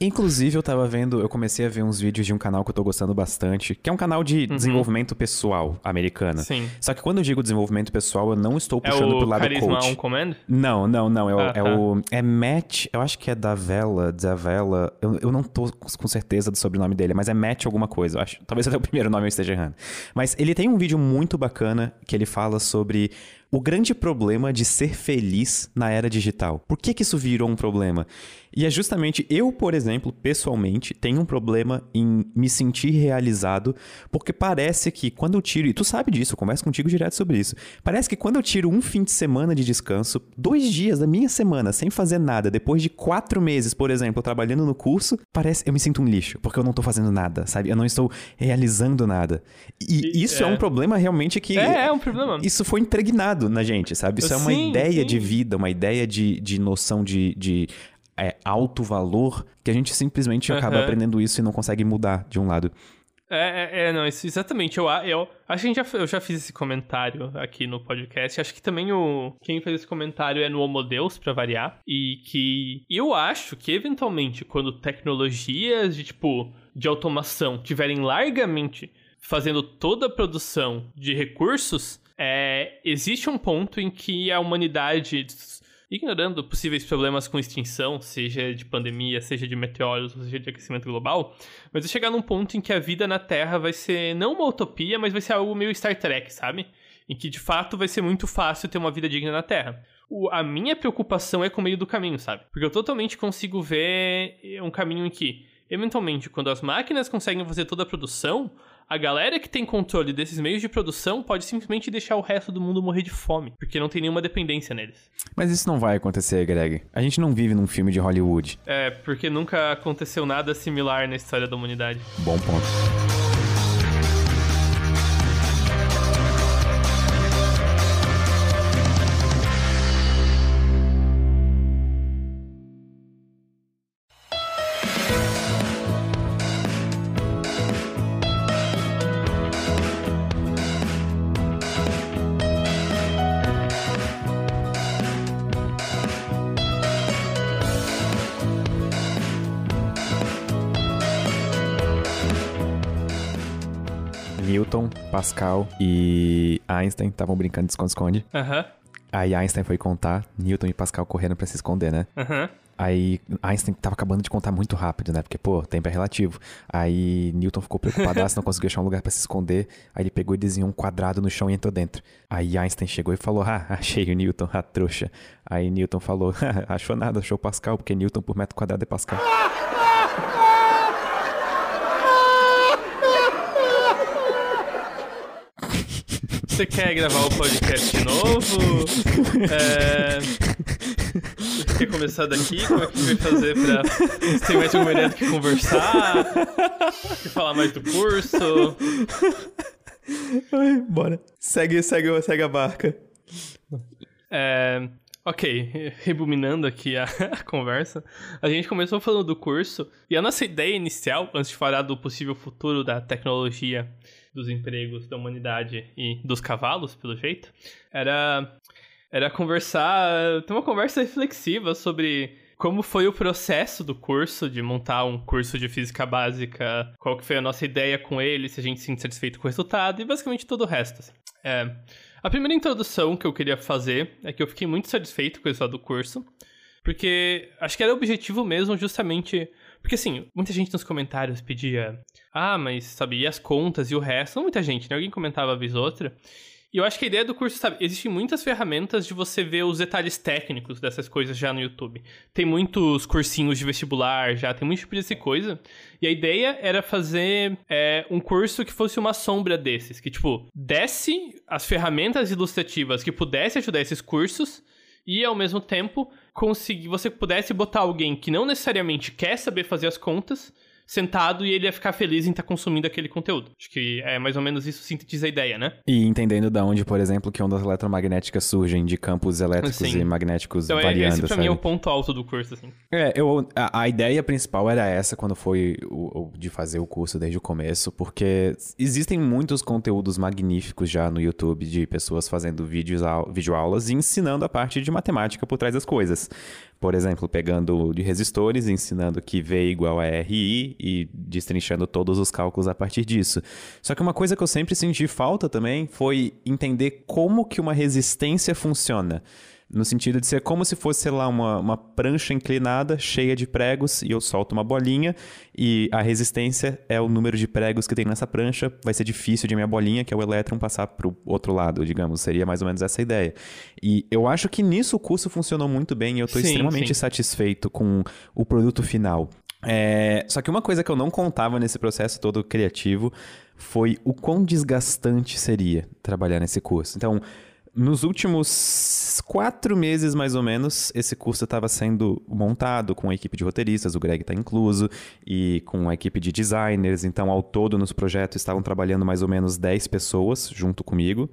Speaker 1: Inclusive, eu tava vendo, eu comecei a ver uns vídeos de um canal que eu tô gostando bastante, que é um canal de uhum. desenvolvimento pessoal americana.
Speaker 2: Sim.
Speaker 1: Só que quando eu digo desenvolvimento pessoal, eu não estou é puxando é pro lado
Speaker 2: Carisma
Speaker 1: coach.
Speaker 2: On Command?
Speaker 1: Não, não, não. É, o, ah, é tá. o. É Matt, eu acho que é da Vela, da Vela. Eu, eu não tô com certeza do sobrenome dele, mas é Matt alguma coisa. Eu acho, talvez até o [LAUGHS] primeiro nome eu esteja errando. Mas ele tem um vídeo muito bacana que ele fala sobre o grande problema de ser feliz na era digital. Por que, que isso virou um problema? E é justamente eu, por exemplo, pessoalmente, tenho um problema em me sentir realizado, porque parece que quando eu tiro, e tu sabe disso, eu converso contigo direto sobre isso. Parece que quando eu tiro um fim de semana de descanso, dois dias da minha semana sem fazer nada, depois de quatro meses, por exemplo, trabalhando no curso, parece eu me sinto um lixo, porque eu não tô fazendo nada, sabe? Eu não estou realizando nada. E, e isso é. é. um problema realmente que.
Speaker 2: É, é um problema.
Speaker 1: Isso foi impregnado na gente, sabe? Isso sim, é uma ideia sim. de vida, uma ideia de, de noção de, de é, alto valor que a gente simplesmente acaba aprendendo isso e não consegue mudar de um lado.
Speaker 2: É, é, é não, isso, exatamente. Eu, eu acho que já, eu já fiz esse comentário aqui no podcast. Acho que também o quem fez esse comentário é no Homo Deus, pra variar. E que eu acho que, eventualmente, quando tecnologias de, tipo, de automação tiverem largamente fazendo toda a produção de recursos, é, existe um ponto em que a humanidade ignorando possíveis problemas com extinção, seja de pandemia, seja de meteoros, seja de aquecimento global, mas vai chegar num ponto em que a vida na Terra vai ser não uma utopia, mas vai ser algo meio Star Trek, sabe? Em que de fato vai ser muito fácil ter uma vida digna na Terra. O, a minha preocupação é com o meio do caminho, sabe? Porque eu totalmente consigo ver um caminho em que, eventualmente, quando as máquinas conseguem fazer toda a produção, a galera que tem controle desses meios de produção pode simplesmente deixar o resto do mundo morrer de fome, porque não tem nenhuma dependência neles.
Speaker 1: Mas isso não vai acontecer, Greg. A gente não vive num filme de Hollywood.
Speaker 2: É, porque nunca aconteceu nada similar na história da humanidade.
Speaker 1: Bom ponto. Newton, Pascal e Einstein estavam brincando de esconde-esconde.
Speaker 2: Aham. Uhum.
Speaker 1: Aí Einstein foi contar, Newton e Pascal correndo para se esconder, né?
Speaker 2: Aham. Uhum.
Speaker 1: Aí Einstein tava acabando de contar muito rápido, né? Porque, pô, tempo é relativo. Aí Newton ficou preocupado, [LAUGHS] não conseguiu achar um lugar para se esconder. Aí ele pegou e desenhou um quadrado no chão e entrou dentro. Aí Einstein chegou e falou: Ah, [LAUGHS] achei o Newton, a trouxa. Aí Newton falou: [LAUGHS] Achou nada, achou Pascal, porque Newton por metro quadrado é Pascal.
Speaker 2: Você quer gravar o podcast de novo? [LAUGHS] É... Você quer começar daqui? Como é que vai fazer pra. Você tem mais alguma ideia do que conversar? Quer falar mais do curso?
Speaker 1: Bora. Segue, segue, segue a barca.
Speaker 2: É, ok, rebuminando aqui a, [LAUGHS] a, conversa, a gente começou falando do curso e a nossa ideia inicial, antes de falar do possível futuro da tecnologia, dos empregos, da humanidade e dos cavalos, pelo jeito, era, era conversar, ter uma conversa reflexiva sobre como foi o processo do curso, de montar um curso de física básica, qual que foi a nossa ideia com ele, se a gente se sente satisfeito com o resultado e basicamente todo o resto. Assim. É, a primeira introdução que eu queria fazer é que eu fiquei muito satisfeito com o resultado do curso, porque acho que era o objetivo mesmo justamente... Porque assim, muita gente nos comentários pedia, ah, mas sabe, e as contas e o resto? Não muita gente, né? Alguém comentava a vez ou outra. E eu acho que a ideia do curso, sabe, existem muitas ferramentas de você ver os detalhes técnicos dessas coisas já no YouTube. Tem muitos cursinhos de vestibular já, tem muito tipo de coisa. E a ideia era fazer é, um curso que fosse uma sombra desses, que, tipo, desse as ferramentas ilustrativas que pudesse ajudar esses cursos e, ao mesmo tempo, conseguir, você pudesse botar alguém que não necessariamente quer saber fazer as contas, sentado e ele ia ficar feliz em estar tá consumindo aquele conteúdo. Acho que é mais ou menos isso sintetiza a ideia, né?
Speaker 1: E entendendo da onde, por exemplo, que ondas eletromagnéticas surgem de campos elétricos Sim. e magnéticos então, variando,
Speaker 2: esse
Speaker 1: pra
Speaker 2: sabe? mim é o ponto alto do curso, assim.
Speaker 1: É, eu, a, a ideia principal era essa quando foi o, o, de fazer o curso desde o começo, porque existem muitos conteúdos magníficos já no YouTube de pessoas fazendo vídeos, videoaulas e ensinando a parte de matemática por trás das coisas por exemplo, pegando de resistores, ensinando que V igual a RI e destrinchando todos os cálculos a partir disso. Só que uma coisa que eu sempre senti falta também foi entender como que uma resistência funciona. No sentido de ser como se fosse, sei lá, uma, uma prancha inclinada, cheia de pregos, e eu solto uma bolinha, e a resistência é o número de pregos que tem nessa prancha. Vai ser difícil de minha bolinha, que é o elétron, passar para o outro lado, digamos. Seria mais ou menos essa ideia. E eu acho que nisso o curso funcionou muito bem, e eu estou extremamente sim. satisfeito com o produto final. É... Só que uma coisa que eu não contava nesse processo todo criativo foi o quão desgastante seria trabalhar nesse curso. Então, nos últimos quatro meses, mais ou menos, esse curso estava sendo montado com a equipe de roteiristas, o Greg está incluso, e com a equipe de designers. Então, ao todo, nos projetos estavam trabalhando mais ou menos 10 pessoas junto comigo.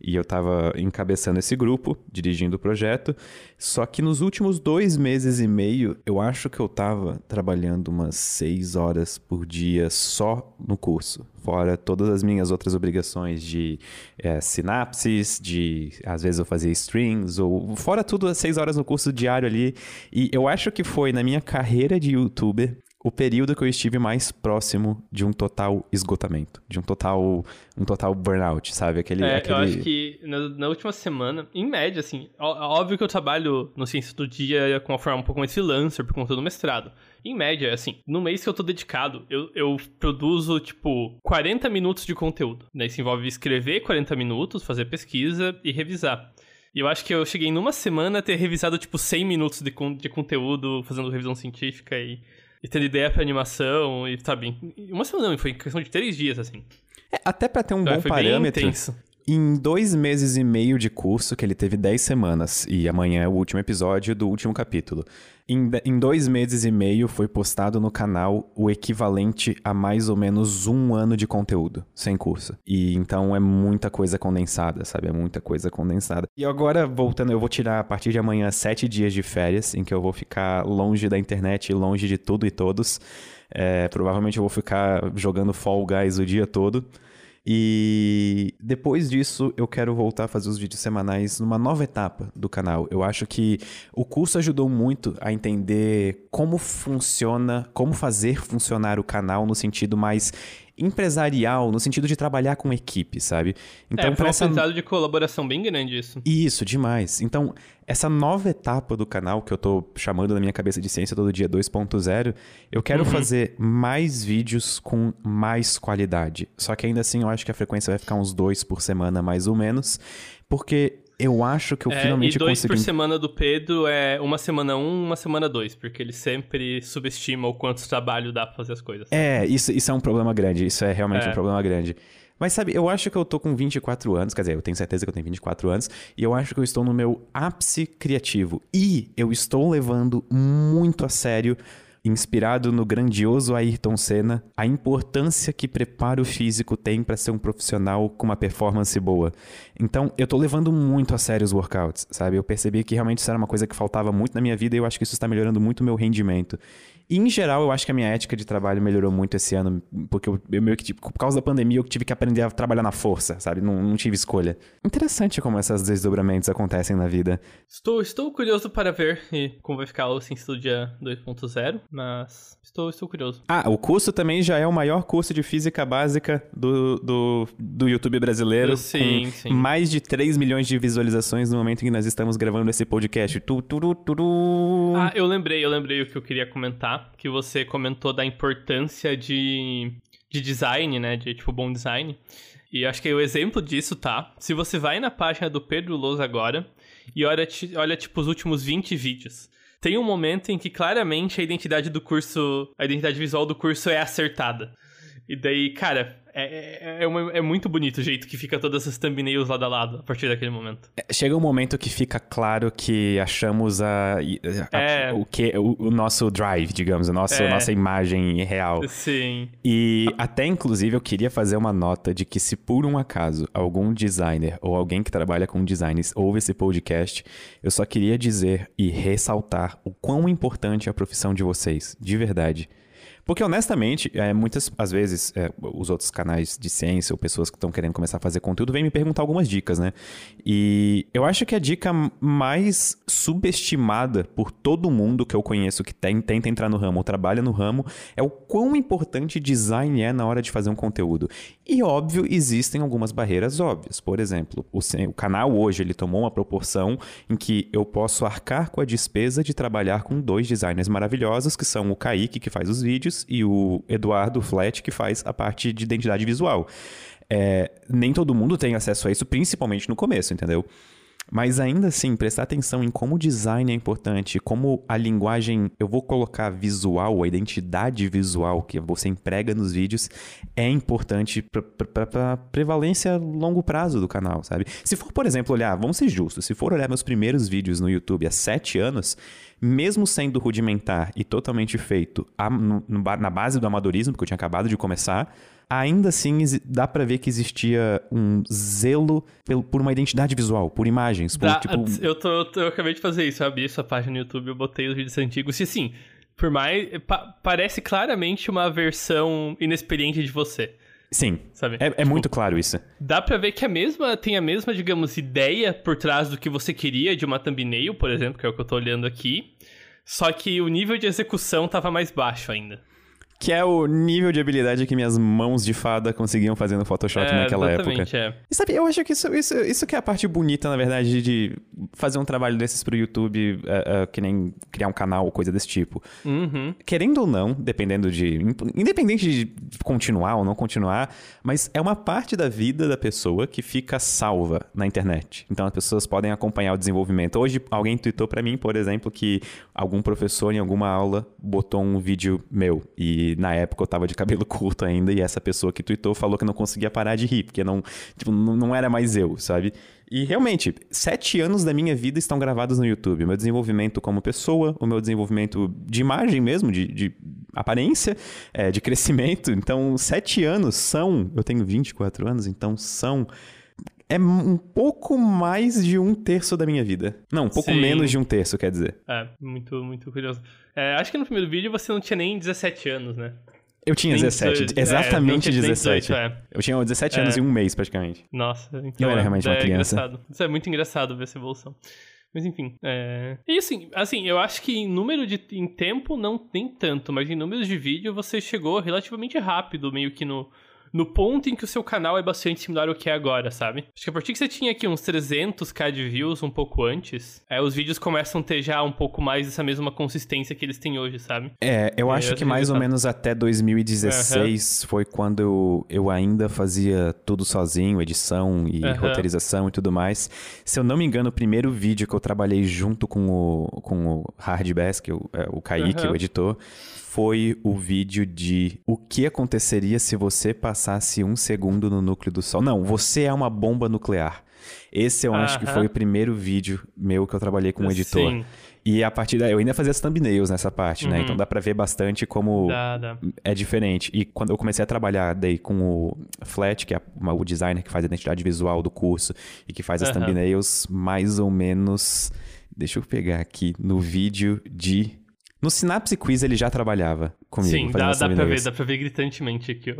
Speaker 1: E eu estava encabeçando esse grupo, dirigindo o projeto. Só que nos últimos dois meses e meio, eu acho que eu estava trabalhando umas seis horas por dia só no curso. Fora todas as minhas outras obrigações de é, sinapses, de às vezes eu fazia strings, ou fora tudo, seis horas no curso diário ali. E eu acho que foi na minha carreira de youtuber o período que eu estive mais próximo de um total esgotamento, de um total um total burnout, sabe? Aquele,
Speaker 2: é,
Speaker 1: aquele...
Speaker 2: eu acho que na, na, última semana, em média, assim, óbvio que eu trabalho no Ciência do Dia com uma forma um pouco mais freelancer por conta do mestrado. Em média, assim, no mês que eu tô dedicado, eu, eu produzo, tipo, 40 minutos de conteúdo. Né? Isso envolve escrever 40 minutos, fazer pesquisa e revisar. E eu acho que eu cheguei numa semana a ter revisado, tipo, 100 minutos de, de conteúdo, fazendo revisão científica e e tendo ideia pra animação, e sabe? Uma semana não, foi questão de três dias, assim.
Speaker 1: É, até pra ter um então, bom parâmetro. Em dois meses e meio de curso, que ele teve dez semanas, e amanhã é o último episódio do último capítulo. Em, em dois meses e meio foi postado no canal o equivalente a mais ou menos um ano de conteúdo, sem curso. E então é muita coisa condensada, sabe? É muita coisa condensada. E agora, voltando, eu vou tirar a partir de amanhã sete dias de férias, em que eu vou ficar longe da internet, longe de tudo e todos. É, provavelmente eu vou ficar jogando Fall Guys o dia todo. E depois disso, eu quero voltar a fazer os vídeos semanais numa nova etapa do canal. Eu acho que o curso ajudou muito a entender como funciona, como fazer funcionar o canal no sentido mais empresarial, no sentido de trabalhar com equipe, sabe?
Speaker 2: Então, é, foi um essa... de colaboração bem grande isso.
Speaker 1: Isso, demais. Então, essa nova etapa do canal, que eu tô chamando na minha cabeça de ciência todo dia 2.0, eu quero uhum. fazer mais vídeos com mais qualidade. Só que ainda assim, eu acho que a frequência vai ficar uns dois por semana, mais ou menos, porque eu acho que eu é, finalmente
Speaker 2: e dois
Speaker 1: consegui...
Speaker 2: por semana do Pedro é uma semana um, uma semana dois, porque ele sempre subestima o quanto trabalho dá pra fazer as coisas.
Speaker 1: É, isso, isso é um problema grande, isso é realmente é. um problema grande. Mas sabe, eu acho que eu tô com 24 anos, quer dizer, eu tenho certeza que eu tenho 24 anos, e eu acho que eu estou no meu ápice criativo. E eu estou levando muito a sério inspirado no grandioso Ayrton Senna, a importância que preparo físico tem para ser um profissional com uma performance boa. Então, eu tô levando muito a sério os workouts, sabe? Eu percebi que realmente isso era uma coisa que faltava muito na minha vida e eu acho que isso está melhorando muito o meu rendimento. E, em geral, eu acho que a minha ética de trabalho melhorou muito esse ano, porque eu, eu meio que, tipo, por causa da pandemia, eu tive que aprender a trabalhar na força, sabe? Não, não tive escolha. Interessante como esses desdobramentos acontecem na vida.
Speaker 2: Estou, estou curioso para ver como vai ficar o Sim Studia 2.0, mas estou, estou curioso.
Speaker 1: Ah, o curso também já é o maior curso de física básica do, do, do YouTube brasileiro.
Speaker 2: Sim, sim.
Speaker 1: Mais de 3 milhões de visualizações no momento em que nós estamos gravando esse podcast. Tu, tu, tu, tu.
Speaker 2: Ah, eu lembrei, eu lembrei o que eu queria comentar que você comentou da importância de, de design, né? De, tipo, bom design. E acho que o exemplo disso tá. Se você vai na página do Pedro Lousa agora e olha, olha, tipo, os últimos 20 vídeos. Tem um momento em que claramente a identidade do curso, a identidade visual do curso é acertada. E daí, cara, é, é, é, uma, é, muito bonito o jeito que fica todas essas thumbnails lado a lado a partir daquele momento.
Speaker 1: É, chega um momento que fica claro que achamos a, a,
Speaker 2: é.
Speaker 1: o, que, o, o, nosso drive, digamos, a nossa,
Speaker 2: é.
Speaker 1: nossa imagem real.
Speaker 2: Sim.
Speaker 1: E até, inclusive, eu queria fazer uma nota de que se por um acaso algum designer ou alguém que trabalha com designs ouve esse podcast, eu só queria dizer e ressaltar o quão importante é a profissão de vocês, de verdade. Porque, honestamente, é, muitas, às vezes, é, os outros canais de ciência ou pessoas que estão querendo começar a fazer conteúdo vêm me perguntar algumas dicas, né? E eu acho que a dica mais subestimada por todo mundo que eu conheço que tem, tenta entrar no ramo ou trabalha no ramo é o quão importante design é na hora de fazer um conteúdo. E, óbvio, existem algumas barreiras óbvias. Por exemplo, o, o canal hoje ele tomou uma proporção em que eu posso arcar com a despesa de trabalhar com dois designers maravilhosos, que são o Kaique, que faz os vídeos, e o Eduardo Flat, que faz a parte de identidade visual. É, nem todo mundo tem acesso a isso, principalmente no começo, entendeu? Mas ainda assim, prestar atenção em como o design é importante, como a linguagem, eu vou colocar visual, a identidade visual que você emprega nos vídeos é importante para a prevalência a longo prazo do canal, sabe? Se for, por exemplo, olhar, vamos ser justos, se for olhar meus primeiros vídeos no YouTube há sete anos, mesmo sendo rudimentar e totalmente feito na base do amadorismo, que eu tinha acabado de começar, ainda assim dá para ver que existia um zelo por uma identidade visual, por imagens. Por,
Speaker 2: dá,
Speaker 1: tipo...
Speaker 2: eu, tô, eu, tô, eu, acabei de fazer isso, eu abri essa página no YouTube, eu botei os vídeos antigos e assim, por mais. Pa, parece claramente uma versão inexperiente de você.
Speaker 1: Sim.
Speaker 2: Sabe?
Speaker 1: É, é tipo, muito claro isso.
Speaker 2: Dá pra ver que a mesma tem a mesma, digamos, ideia por trás do que você queria de uma thumbnail, por exemplo, que é o que eu tô olhando aqui. Só que o nível de execução tava mais baixo ainda.
Speaker 1: Que é o nível de habilidade que minhas mãos de fada conseguiam fazer no Photoshop
Speaker 2: é,
Speaker 1: naquela
Speaker 2: época.
Speaker 1: É. E sabe, eu acho que isso, isso, isso que é a parte bonita, na verdade, de fazer um trabalho desses pro YouTube, uh, uh, que nem criar um canal ou coisa desse tipo.
Speaker 2: Uhum.
Speaker 1: Querendo ou não, dependendo de. Independente de continuar ou não continuar, mas é uma parte da vida da pessoa que fica salva na internet. Então as pessoas podem acompanhar o desenvolvimento. Hoje, alguém tweetou para mim, por exemplo, que algum professor em alguma aula botou um vídeo meu e na época eu tava de cabelo curto ainda e essa pessoa que tweetou falou que não conseguia parar de rir, porque não, tipo, não era mais eu, sabe? E realmente, sete anos da minha vida estão gravados no YouTube. Meu desenvolvimento como pessoa, o meu desenvolvimento de imagem mesmo, de, de aparência, é, de crescimento. Então, sete anos são. Eu tenho 24 anos, então são é um pouco mais de um terço da minha vida. Não, um pouco
Speaker 2: Sim.
Speaker 1: menos de um terço, quer dizer.
Speaker 2: É, muito, muito curioso. É, acho que no primeiro vídeo você não tinha nem 17 anos, né?
Speaker 1: Eu tinha 17, 18, exatamente é, 17.
Speaker 2: 18, é.
Speaker 1: Eu tinha 17 anos é. e um mês, praticamente.
Speaker 2: Nossa, então
Speaker 1: eu era realmente uma
Speaker 2: é
Speaker 1: criança.
Speaker 2: Engraçado. Isso é muito engraçado ver essa evolução. Mas enfim, é... E assim, assim, eu acho que em número de... Em tempo não tem tanto, mas em números de vídeo você chegou relativamente rápido, meio que no no ponto em que o seu canal é bastante similar ao que é agora, sabe? Acho que a partir que você tinha aqui uns 300k de views um pouco antes, é, os vídeos começam a ter já um pouco mais essa mesma consistência que eles têm hoje, sabe?
Speaker 1: É, eu acho que mais ou menos até 2016 uhum. foi quando eu, eu ainda fazia tudo sozinho, edição e uhum. roteirização e tudo mais. Se eu não me engano, o primeiro vídeo que eu trabalhei junto com o, com o Hard Bass, que é o, o Kaique, uhum. o editor, foi o vídeo de o que aconteceria se você passasse um segundo no núcleo do Sol. Não, você é uma bomba nuclear. Esse eu acho que foi o primeiro vídeo meu que eu trabalhei com um editor. Sim. E a partir daí, eu ainda fazia as thumbnails nessa parte, uhum. né? Então uhum. dá pra ver bastante como dá, dá. é diferente. E quando eu comecei a trabalhar daí com o Flat, que é o designer que faz a identidade visual do curso e que faz as uhum. thumbnails, mais ou menos. Deixa eu pegar aqui no vídeo de no Synapse Quiz ele já trabalhava comigo.
Speaker 2: Sim, dá, dá pra ver, dá pra ver gritantemente aqui.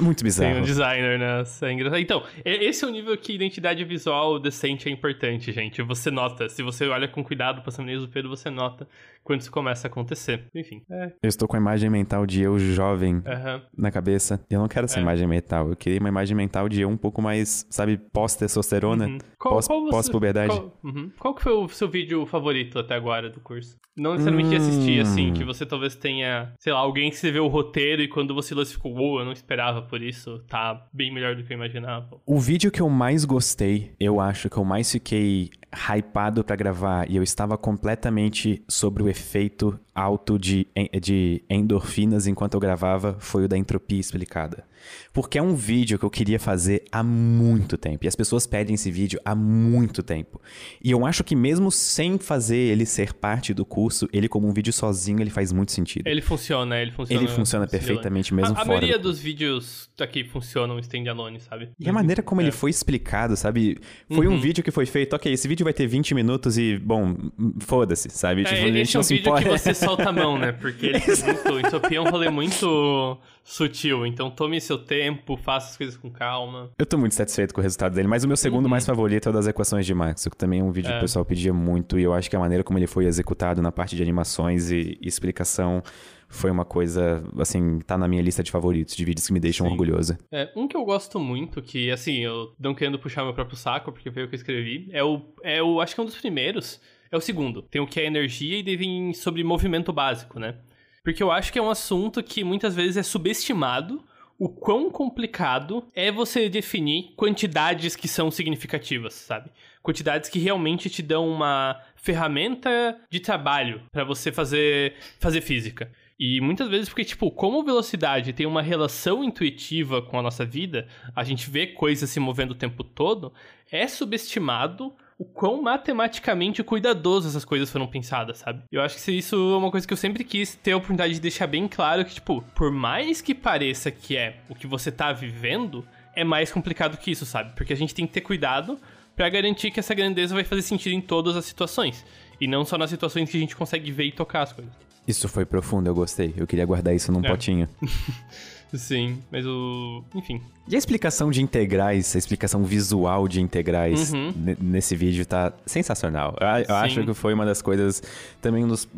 Speaker 1: Muito bizarro.
Speaker 2: Tem um designer, né? É. Então, esse é o nível que identidade visual decente é importante, gente. Você nota, se você olha com cuidado pra do Pedro, você nota quando isso começa a acontecer. Enfim. É.
Speaker 1: Eu estou com a imagem mental de eu jovem uhum. na cabeça. Eu não quero essa é. imagem mental. Eu queria uma imagem mental de eu um pouco mais, sabe, pós-testosterona, uhum. pós-puberdade. Pós
Speaker 2: qual, uhum. qual que foi o seu vídeo favorito até agora do curso? Não necessariamente hum... de assistir, assim, que você talvez tenha, sei lá, alguém que escreveu o roteiro e quando você leu você ficou, uou, eu não esperava por isso, tá bem melhor do que eu imaginava.
Speaker 1: O vídeo que eu mais gostei, eu acho que eu mais fiquei hypado para gravar e eu estava completamente sobre o efeito alto de, de endorfinas enquanto eu gravava foi o da entropia explicada. Porque é um vídeo que eu queria fazer há muito tempo. E as pessoas pedem esse vídeo há muito tempo. E eu acho que mesmo sem fazer ele ser parte do curso, ele como um vídeo sozinho, ele faz muito sentido.
Speaker 2: Ele funciona, ele funciona.
Speaker 1: Ele funciona perfeitamente mesmo a, a fora.
Speaker 2: A maioria dos vídeos aqui funcionam stand-alone, sabe?
Speaker 1: E a maneira como é. ele foi explicado, sabe? Foi uhum. um vídeo que foi feito, ok, esse vídeo vai ter 20 minutos e, bom, foda-se, sabe?
Speaker 2: É, tipo, a gente é um vídeo importa. que você solta a mão, né? Porque ele [LAUGHS] é muito, Entropia é um rolê muito sutil. Então tome seu tempo, faça as coisas com calma.
Speaker 1: Eu tô muito satisfeito com o resultado dele, mas o meu segundo uhum. mais favorito é o das equações de Max, que também é um vídeo é. que o pessoal pedia muito, e eu acho que a maneira como ele foi executado na parte de animações e, e explicação foi uma coisa, assim, tá na minha lista de favoritos, de vídeos que me deixam Sim. orgulhoso.
Speaker 2: É, um que eu gosto muito, que, assim, eu não querendo puxar meu próprio saco, porque foi o que eu escrevi, é o, é o acho que é um dos primeiros, é o segundo. Tem o que é energia e deve sobre movimento básico, né? Porque eu acho que é um assunto que muitas vezes é subestimado o quão complicado é você definir quantidades que são significativas, sabe? Quantidades que realmente te dão uma ferramenta de trabalho para você fazer, fazer física. E muitas vezes, porque, tipo, como velocidade tem uma relação intuitiva com a nossa vida, a gente vê coisas se movendo o tempo todo, é subestimado o quão matematicamente cuidadoso essas coisas foram pensadas, sabe? Eu acho que isso é uma coisa que eu sempre quis ter a oportunidade de deixar bem claro que, tipo, por mais que pareça que é o que você tá vivendo, é mais complicado que isso, sabe? Porque a gente tem que ter cuidado para garantir que essa grandeza vai fazer sentido em todas as situações. E não só nas situações que a gente consegue ver e tocar as coisas.
Speaker 1: Isso foi profundo, eu gostei. Eu queria guardar isso num é. potinho. [LAUGHS]
Speaker 2: Sim, mas o. Enfim.
Speaker 1: E a explicação de integrais, a explicação visual de integrais uhum. nesse vídeo tá sensacional. Eu, eu acho que foi uma das coisas. Também nos.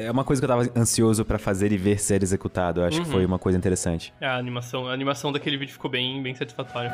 Speaker 1: É uma coisa que eu tava ansioso para fazer e ver ser executado. Eu acho uhum. que foi uma coisa interessante.
Speaker 2: É, a animação, a animação daquele vídeo ficou bem, bem satisfatória.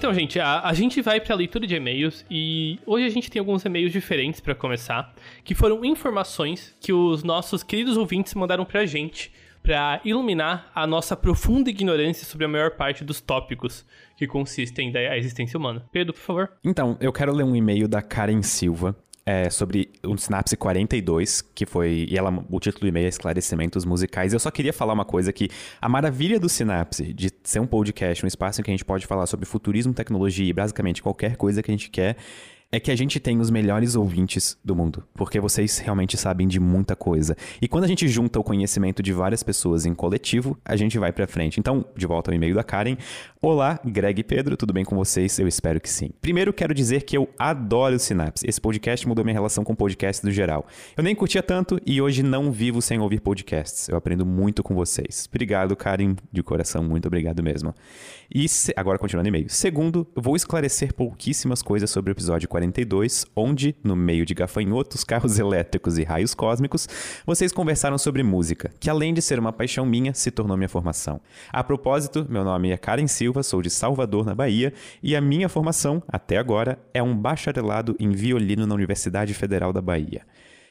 Speaker 2: Então, gente, a, a gente vai para a leitura de e-mails e hoje a gente tem alguns e-mails diferentes para começar, que foram informações que os nossos queridos ouvintes mandaram para a gente para iluminar a nossa profunda ignorância sobre a maior parte dos tópicos que consistem da existência humana. Pedro, por favor.
Speaker 1: Então, eu quero ler um e-mail da Karen Silva é, sobre o Synapse 42, que foi. E ela, o título do e-mail é Esclarecimentos Musicais. Eu só queria falar uma coisa que a maravilha do Synapse, de ser um podcast, um espaço em que a gente pode falar sobre futurismo, tecnologia e basicamente qualquer coisa que a gente quer, é que a gente tem os melhores ouvintes do mundo, porque vocês realmente sabem de muita coisa. E quando a gente junta o conhecimento de várias pessoas em coletivo, a gente vai para frente. Então, de volta ao e-mail da Karen. Olá, Greg e Pedro, tudo bem com vocês? Eu espero que sim. Primeiro, quero dizer que eu adoro o Synapse. Esse podcast mudou minha relação com podcasts do geral. Eu nem curtia tanto e hoje não vivo sem ouvir podcasts. Eu aprendo muito com vocês. Obrigado, Karen, de coração, muito obrigado mesmo. E se... agora continuando e-mail. Segundo, vou esclarecer pouquíssimas coisas sobre o episódio 42, onde, no meio de gafanhotos, [LAUGHS] carros elétricos e raios cósmicos, vocês conversaram sobre música, que além de ser uma paixão minha, se tornou minha formação. A propósito, meu nome é Karen Silva, sou de Salvador, na Bahia, e a minha formação, até agora, é um bacharelado em violino na Universidade Federal da Bahia.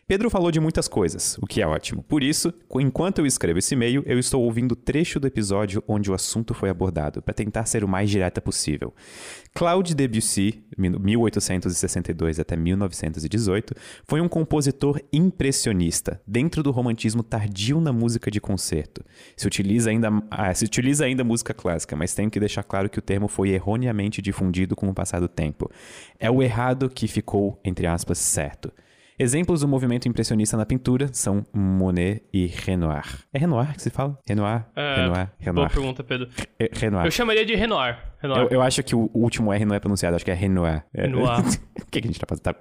Speaker 1: Pedro falou de muitas coisas, o que é ótimo. Por isso, enquanto eu escrevo esse e-mail, eu estou ouvindo trecho do episódio onde o assunto foi abordado, para tentar ser o mais direta possível. Claude Debussy, 1862 até 1918, foi um compositor impressionista, dentro do romantismo tardio na música de concerto. Se utiliza ainda, ah, se utiliza ainda música clássica, mas tenho que deixar claro que o termo foi erroneamente difundido com o passar do tempo. É o errado que ficou, entre aspas, certo. Exemplos do movimento impressionista na pintura são Monet e Renoir. É Renoir que se fala? Renoir?
Speaker 2: É,
Speaker 1: Renoir? Renoir.
Speaker 2: Boa pergunta, Pedro.
Speaker 1: É, Renoir.
Speaker 2: Eu chamaria de Renoir. Renoir.
Speaker 1: Eu, eu acho que o último R não é pronunciado, acho que é Renoir. É-
Speaker 2: Renoir. [LAUGHS]
Speaker 1: o que, que a gente tá fazendo? Tá-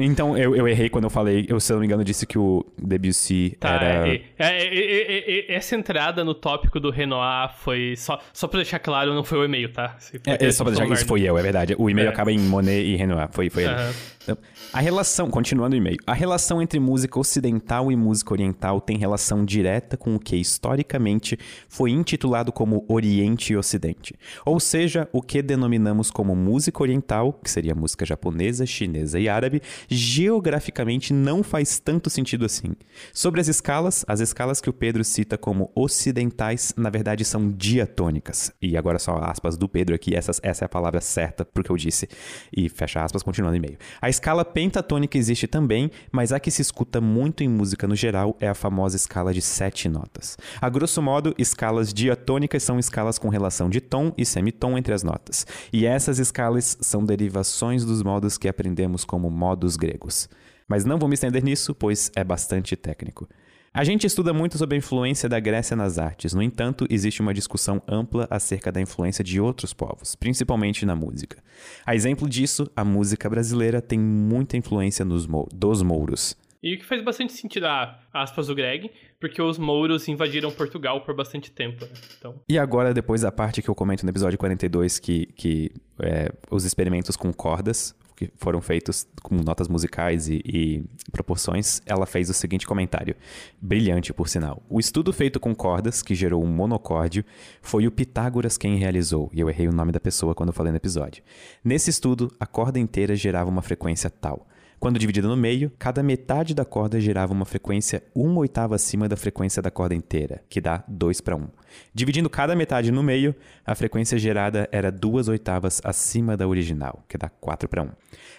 Speaker 1: Então, eu, eu errei quando eu falei, eu, se eu não me engano, disse que o Debussy
Speaker 2: Tá,
Speaker 1: era...
Speaker 2: é, é, é, é, é, essa entrada no tópico do Renoir foi. Só, só pra deixar claro, não foi o e-mail, tá?
Speaker 1: É, é, só pra deixar isso foi eu, é verdade. O e-mail
Speaker 2: É.
Speaker 1: acaba em Monet e Renoir, foi, foi ele. Então, a relação, continuando o e-mail, a relação entre música ocidental e música oriental tem relação direta com o que historicamente foi intitulado como Oriente e Ocidente. Ou seja, o que denominamos como música oriental, que seria música japonesa, chinesa e árabe, geograficamente não faz tanto sentido assim. Sobre as escalas, as escalas que o Pedro cita como ocidentais, na verdade são diatônicas. E agora só aspas do Pedro aqui, essas, essa é a palavra certa porque eu disse. E fecha aspas, continuando o e-mail. A escala pentatônica existe também, mas a que se escuta muito em música no geral é a famosa escala de sete notas. A grosso modo, escalas diatônicas são escalas com relação de tom e semitom entre as notas. E essas escalas são derivações dos modos que aprendemos como modos gregos. Mas não vou me estender nisso, pois é bastante técnico. A gente estuda muito sobre a influência da Grécia nas artes, no entanto, existe uma discussão ampla acerca da influência de outros povos, principalmente na música. A exemplo disso, a música brasileira tem muita influência nos mou- dos mouros.
Speaker 2: E o que faz bastante sentido, ah, aspas do Greg, porque os mouros invadiram Portugal por bastante tempo. né? Então,
Speaker 1: E agora, depois da parte que eu comento no episódio 42, que, que é, os experimentos com cordas, que foram feitos com notas musicais e, e proporções, ela fez o seguinte comentário, brilhante por sinal. O estudo feito com cordas, que gerou um monocórdio, foi o Pitágoras quem realizou, e eu errei o nome da pessoa quando eu falei no episódio. Nesse estudo, a corda inteira gerava uma frequência tal. Quando dividida no meio, cada metade da corda gerava uma frequência uma oitava acima da frequência da corda inteira, que dá 2 para 1. Dividindo cada metade no meio, a frequência gerada era duas oitavas acima da original, que dá 4 para 1.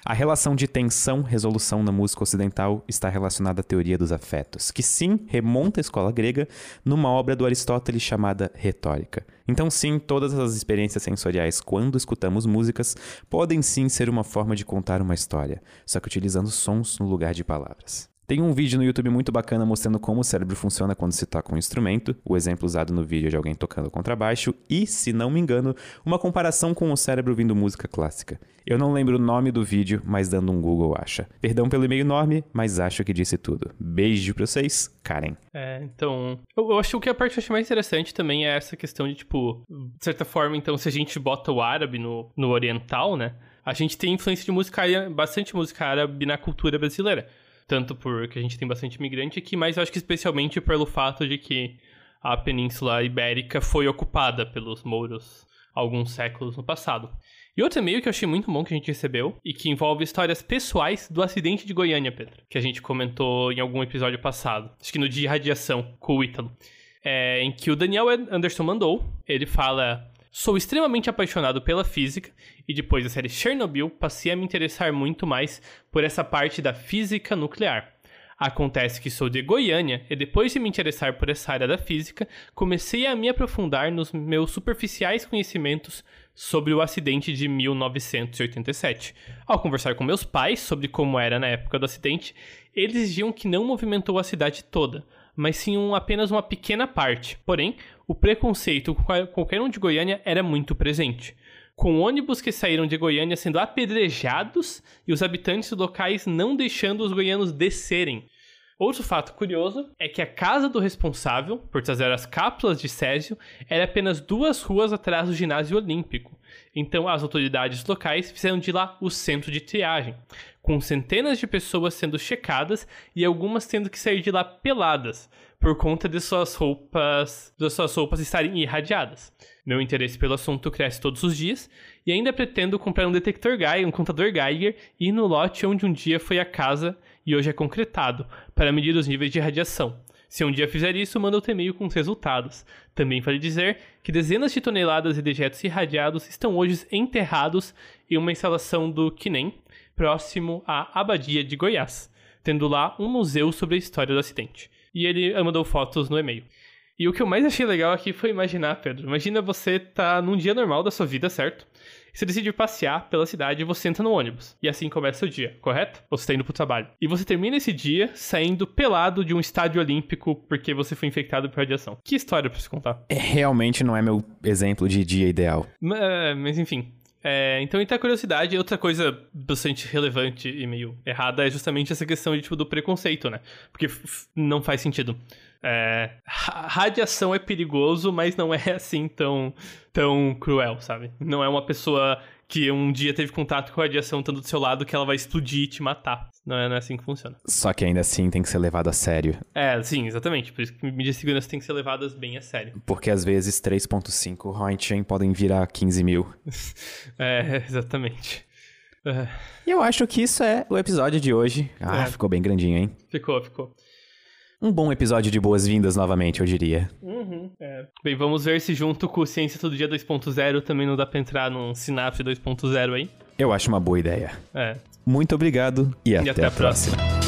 Speaker 1: A relação de tensão-resolução na música ocidental está relacionada à teoria dos afetos, que sim remonta à escola grega numa obra do Aristóteles chamada Retórica. Então, sim, todas as experiências sensoriais quando escutamos músicas podem sim ser uma forma de contar uma história, só que utilizando sons no lugar de palavras. Tem um vídeo no YouTube muito bacana mostrando como o cérebro funciona quando se toca um instrumento. O exemplo usado no vídeo é de alguém tocando contrabaixo e, se não me engano, uma comparação com o cérebro ouvindo música clássica. Eu não lembro o nome do vídeo, mas dando um Google acha. Perdão pelo e-mail enorme, mas acho que disse tudo. Beijo pra vocês, Karen.
Speaker 2: é, então. Eu, eu acho que a parte que eu achei mais interessante também é essa questão de, tipo, de certa forma, então, se a gente bota o árabe no, no oriental, né? A gente tem influência de música bastante música árabe na cultura brasileira. Tanto porque a gente tem bastante imigrante aqui, mas eu acho que especialmente pelo fato de que a Península Ibérica foi ocupada pelos mouros alguns séculos no passado. E outro e-mail que eu achei muito bom que a gente recebeu e que envolve histórias pessoais do acidente de Goiânia, Pedro, que a gente comentou em algum episódio passado, acho que no dia de radiação com o Ítalo, é, em que o Daniel Anderson mandou. Ele fala: Sou extremamente apaixonado pela física e depois da série Chernobyl passei a me interessar muito mais por essa parte da física nuclear. Acontece que sou de Goiânia e depois de me interessar por essa área da física, comecei a me aprofundar nos meus superficiais conhecimentos sobre o acidente de 1987. Ao conversar com meus pais sobre como era na época do acidente, eles diziam que não movimentou a cidade toda, mas sim um, apenas uma pequena parte. Porém, o preconceito com qual- qualquer um de Goiânia era muito presente. Com ônibus que saíram de Goiânia sendo apedrejados e os habitantes locais não deixando os goianos descerem. Outro fato curioso é que a casa do responsável por trazer as cápsulas de Césio era apenas duas ruas atrás do ginásio olímpico. Então as autoridades locais fizeram de lá o centro de triagem, com centenas de pessoas sendo checadas e algumas tendo que sair de lá peladas, por conta de suas roupas, das suas roupas estarem irradiadas. Meu interesse pelo assunto cresce todos os dias e ainda pretendo comprar um detector Geiger, um contador Geiger, e ir no lote onde um dia foi a casa e hoje é concretado, para medir os níveis de radiação. Se um dia fizer isso, manda outro e-mail com os resultados. Também vale dizer que dezenas de toneladas de dejetos irradiados estão hoje enterrados em uma instalação do Kinem, próximo à Abadia de Goiás, tendo lá um museu sobre a história do acidente. E ele mandou fotos no e-mail. E o que eu mais achei legal aqui foi imaginar, Pedro. Imagina você tá num dia normal da sua vida, certo? Você decide passear pela cidade e você entra no ônibus. E assim começa o dia, correto? Você tá indo pro trabalho. E você termina esse dia saindo pelado de um estádio olímpico porque você foi infectado por radiação. Que história pra você contar?
Speaker 1: É, realmente não é meu exemplo de dia ideal.
Speaker 2: Mas, mas enfim, é, então, entre a curiosidade, outra coisa bastante relevante e meio errada é justamente essa questão de, tipo, do preconceito, né? Porque não faz sentido. É, radiação é perigoso, mas não é [LAUGHS] assim tão, tão cruel, sabe? Não é uma pessoa que um dia teve contato com a radiação estando do seu lado que ela vai explodir e te matar. Não é, não é assim que funciona.
Speaker 1: Só que ainda assim tem que ser levado a sério.
Speaker 2: É, sim, exatamente. Por isso que mídias de segurança tem que ser levadas bem a sério.
Speaker 1: Porque às vezes 3.5 Roentgen podem virar 15 mil. [LAUGHS]
Speaker 2: é, exatamente.
Speaker 1: É. E eu acho que isso é o episódio de hoje. Ah, é. ficou bem grandinho, hein?
Speaker 2: Ficou, ficou.
Speaker 1: Um bom episódio de boas-vindas novamente, eu diria.
Speaker 2: Uhum, é. Bem, vamos ver se junto com o Ciência Todo Dia 2.0 também não dá pra entrar num Synapse 2.0 aí.
Speaker 1: Eu acho uma boa ideia.
Speaker 2: É.
Speaker 1: Muito obrigado e, e até, até, a próxima. próxima.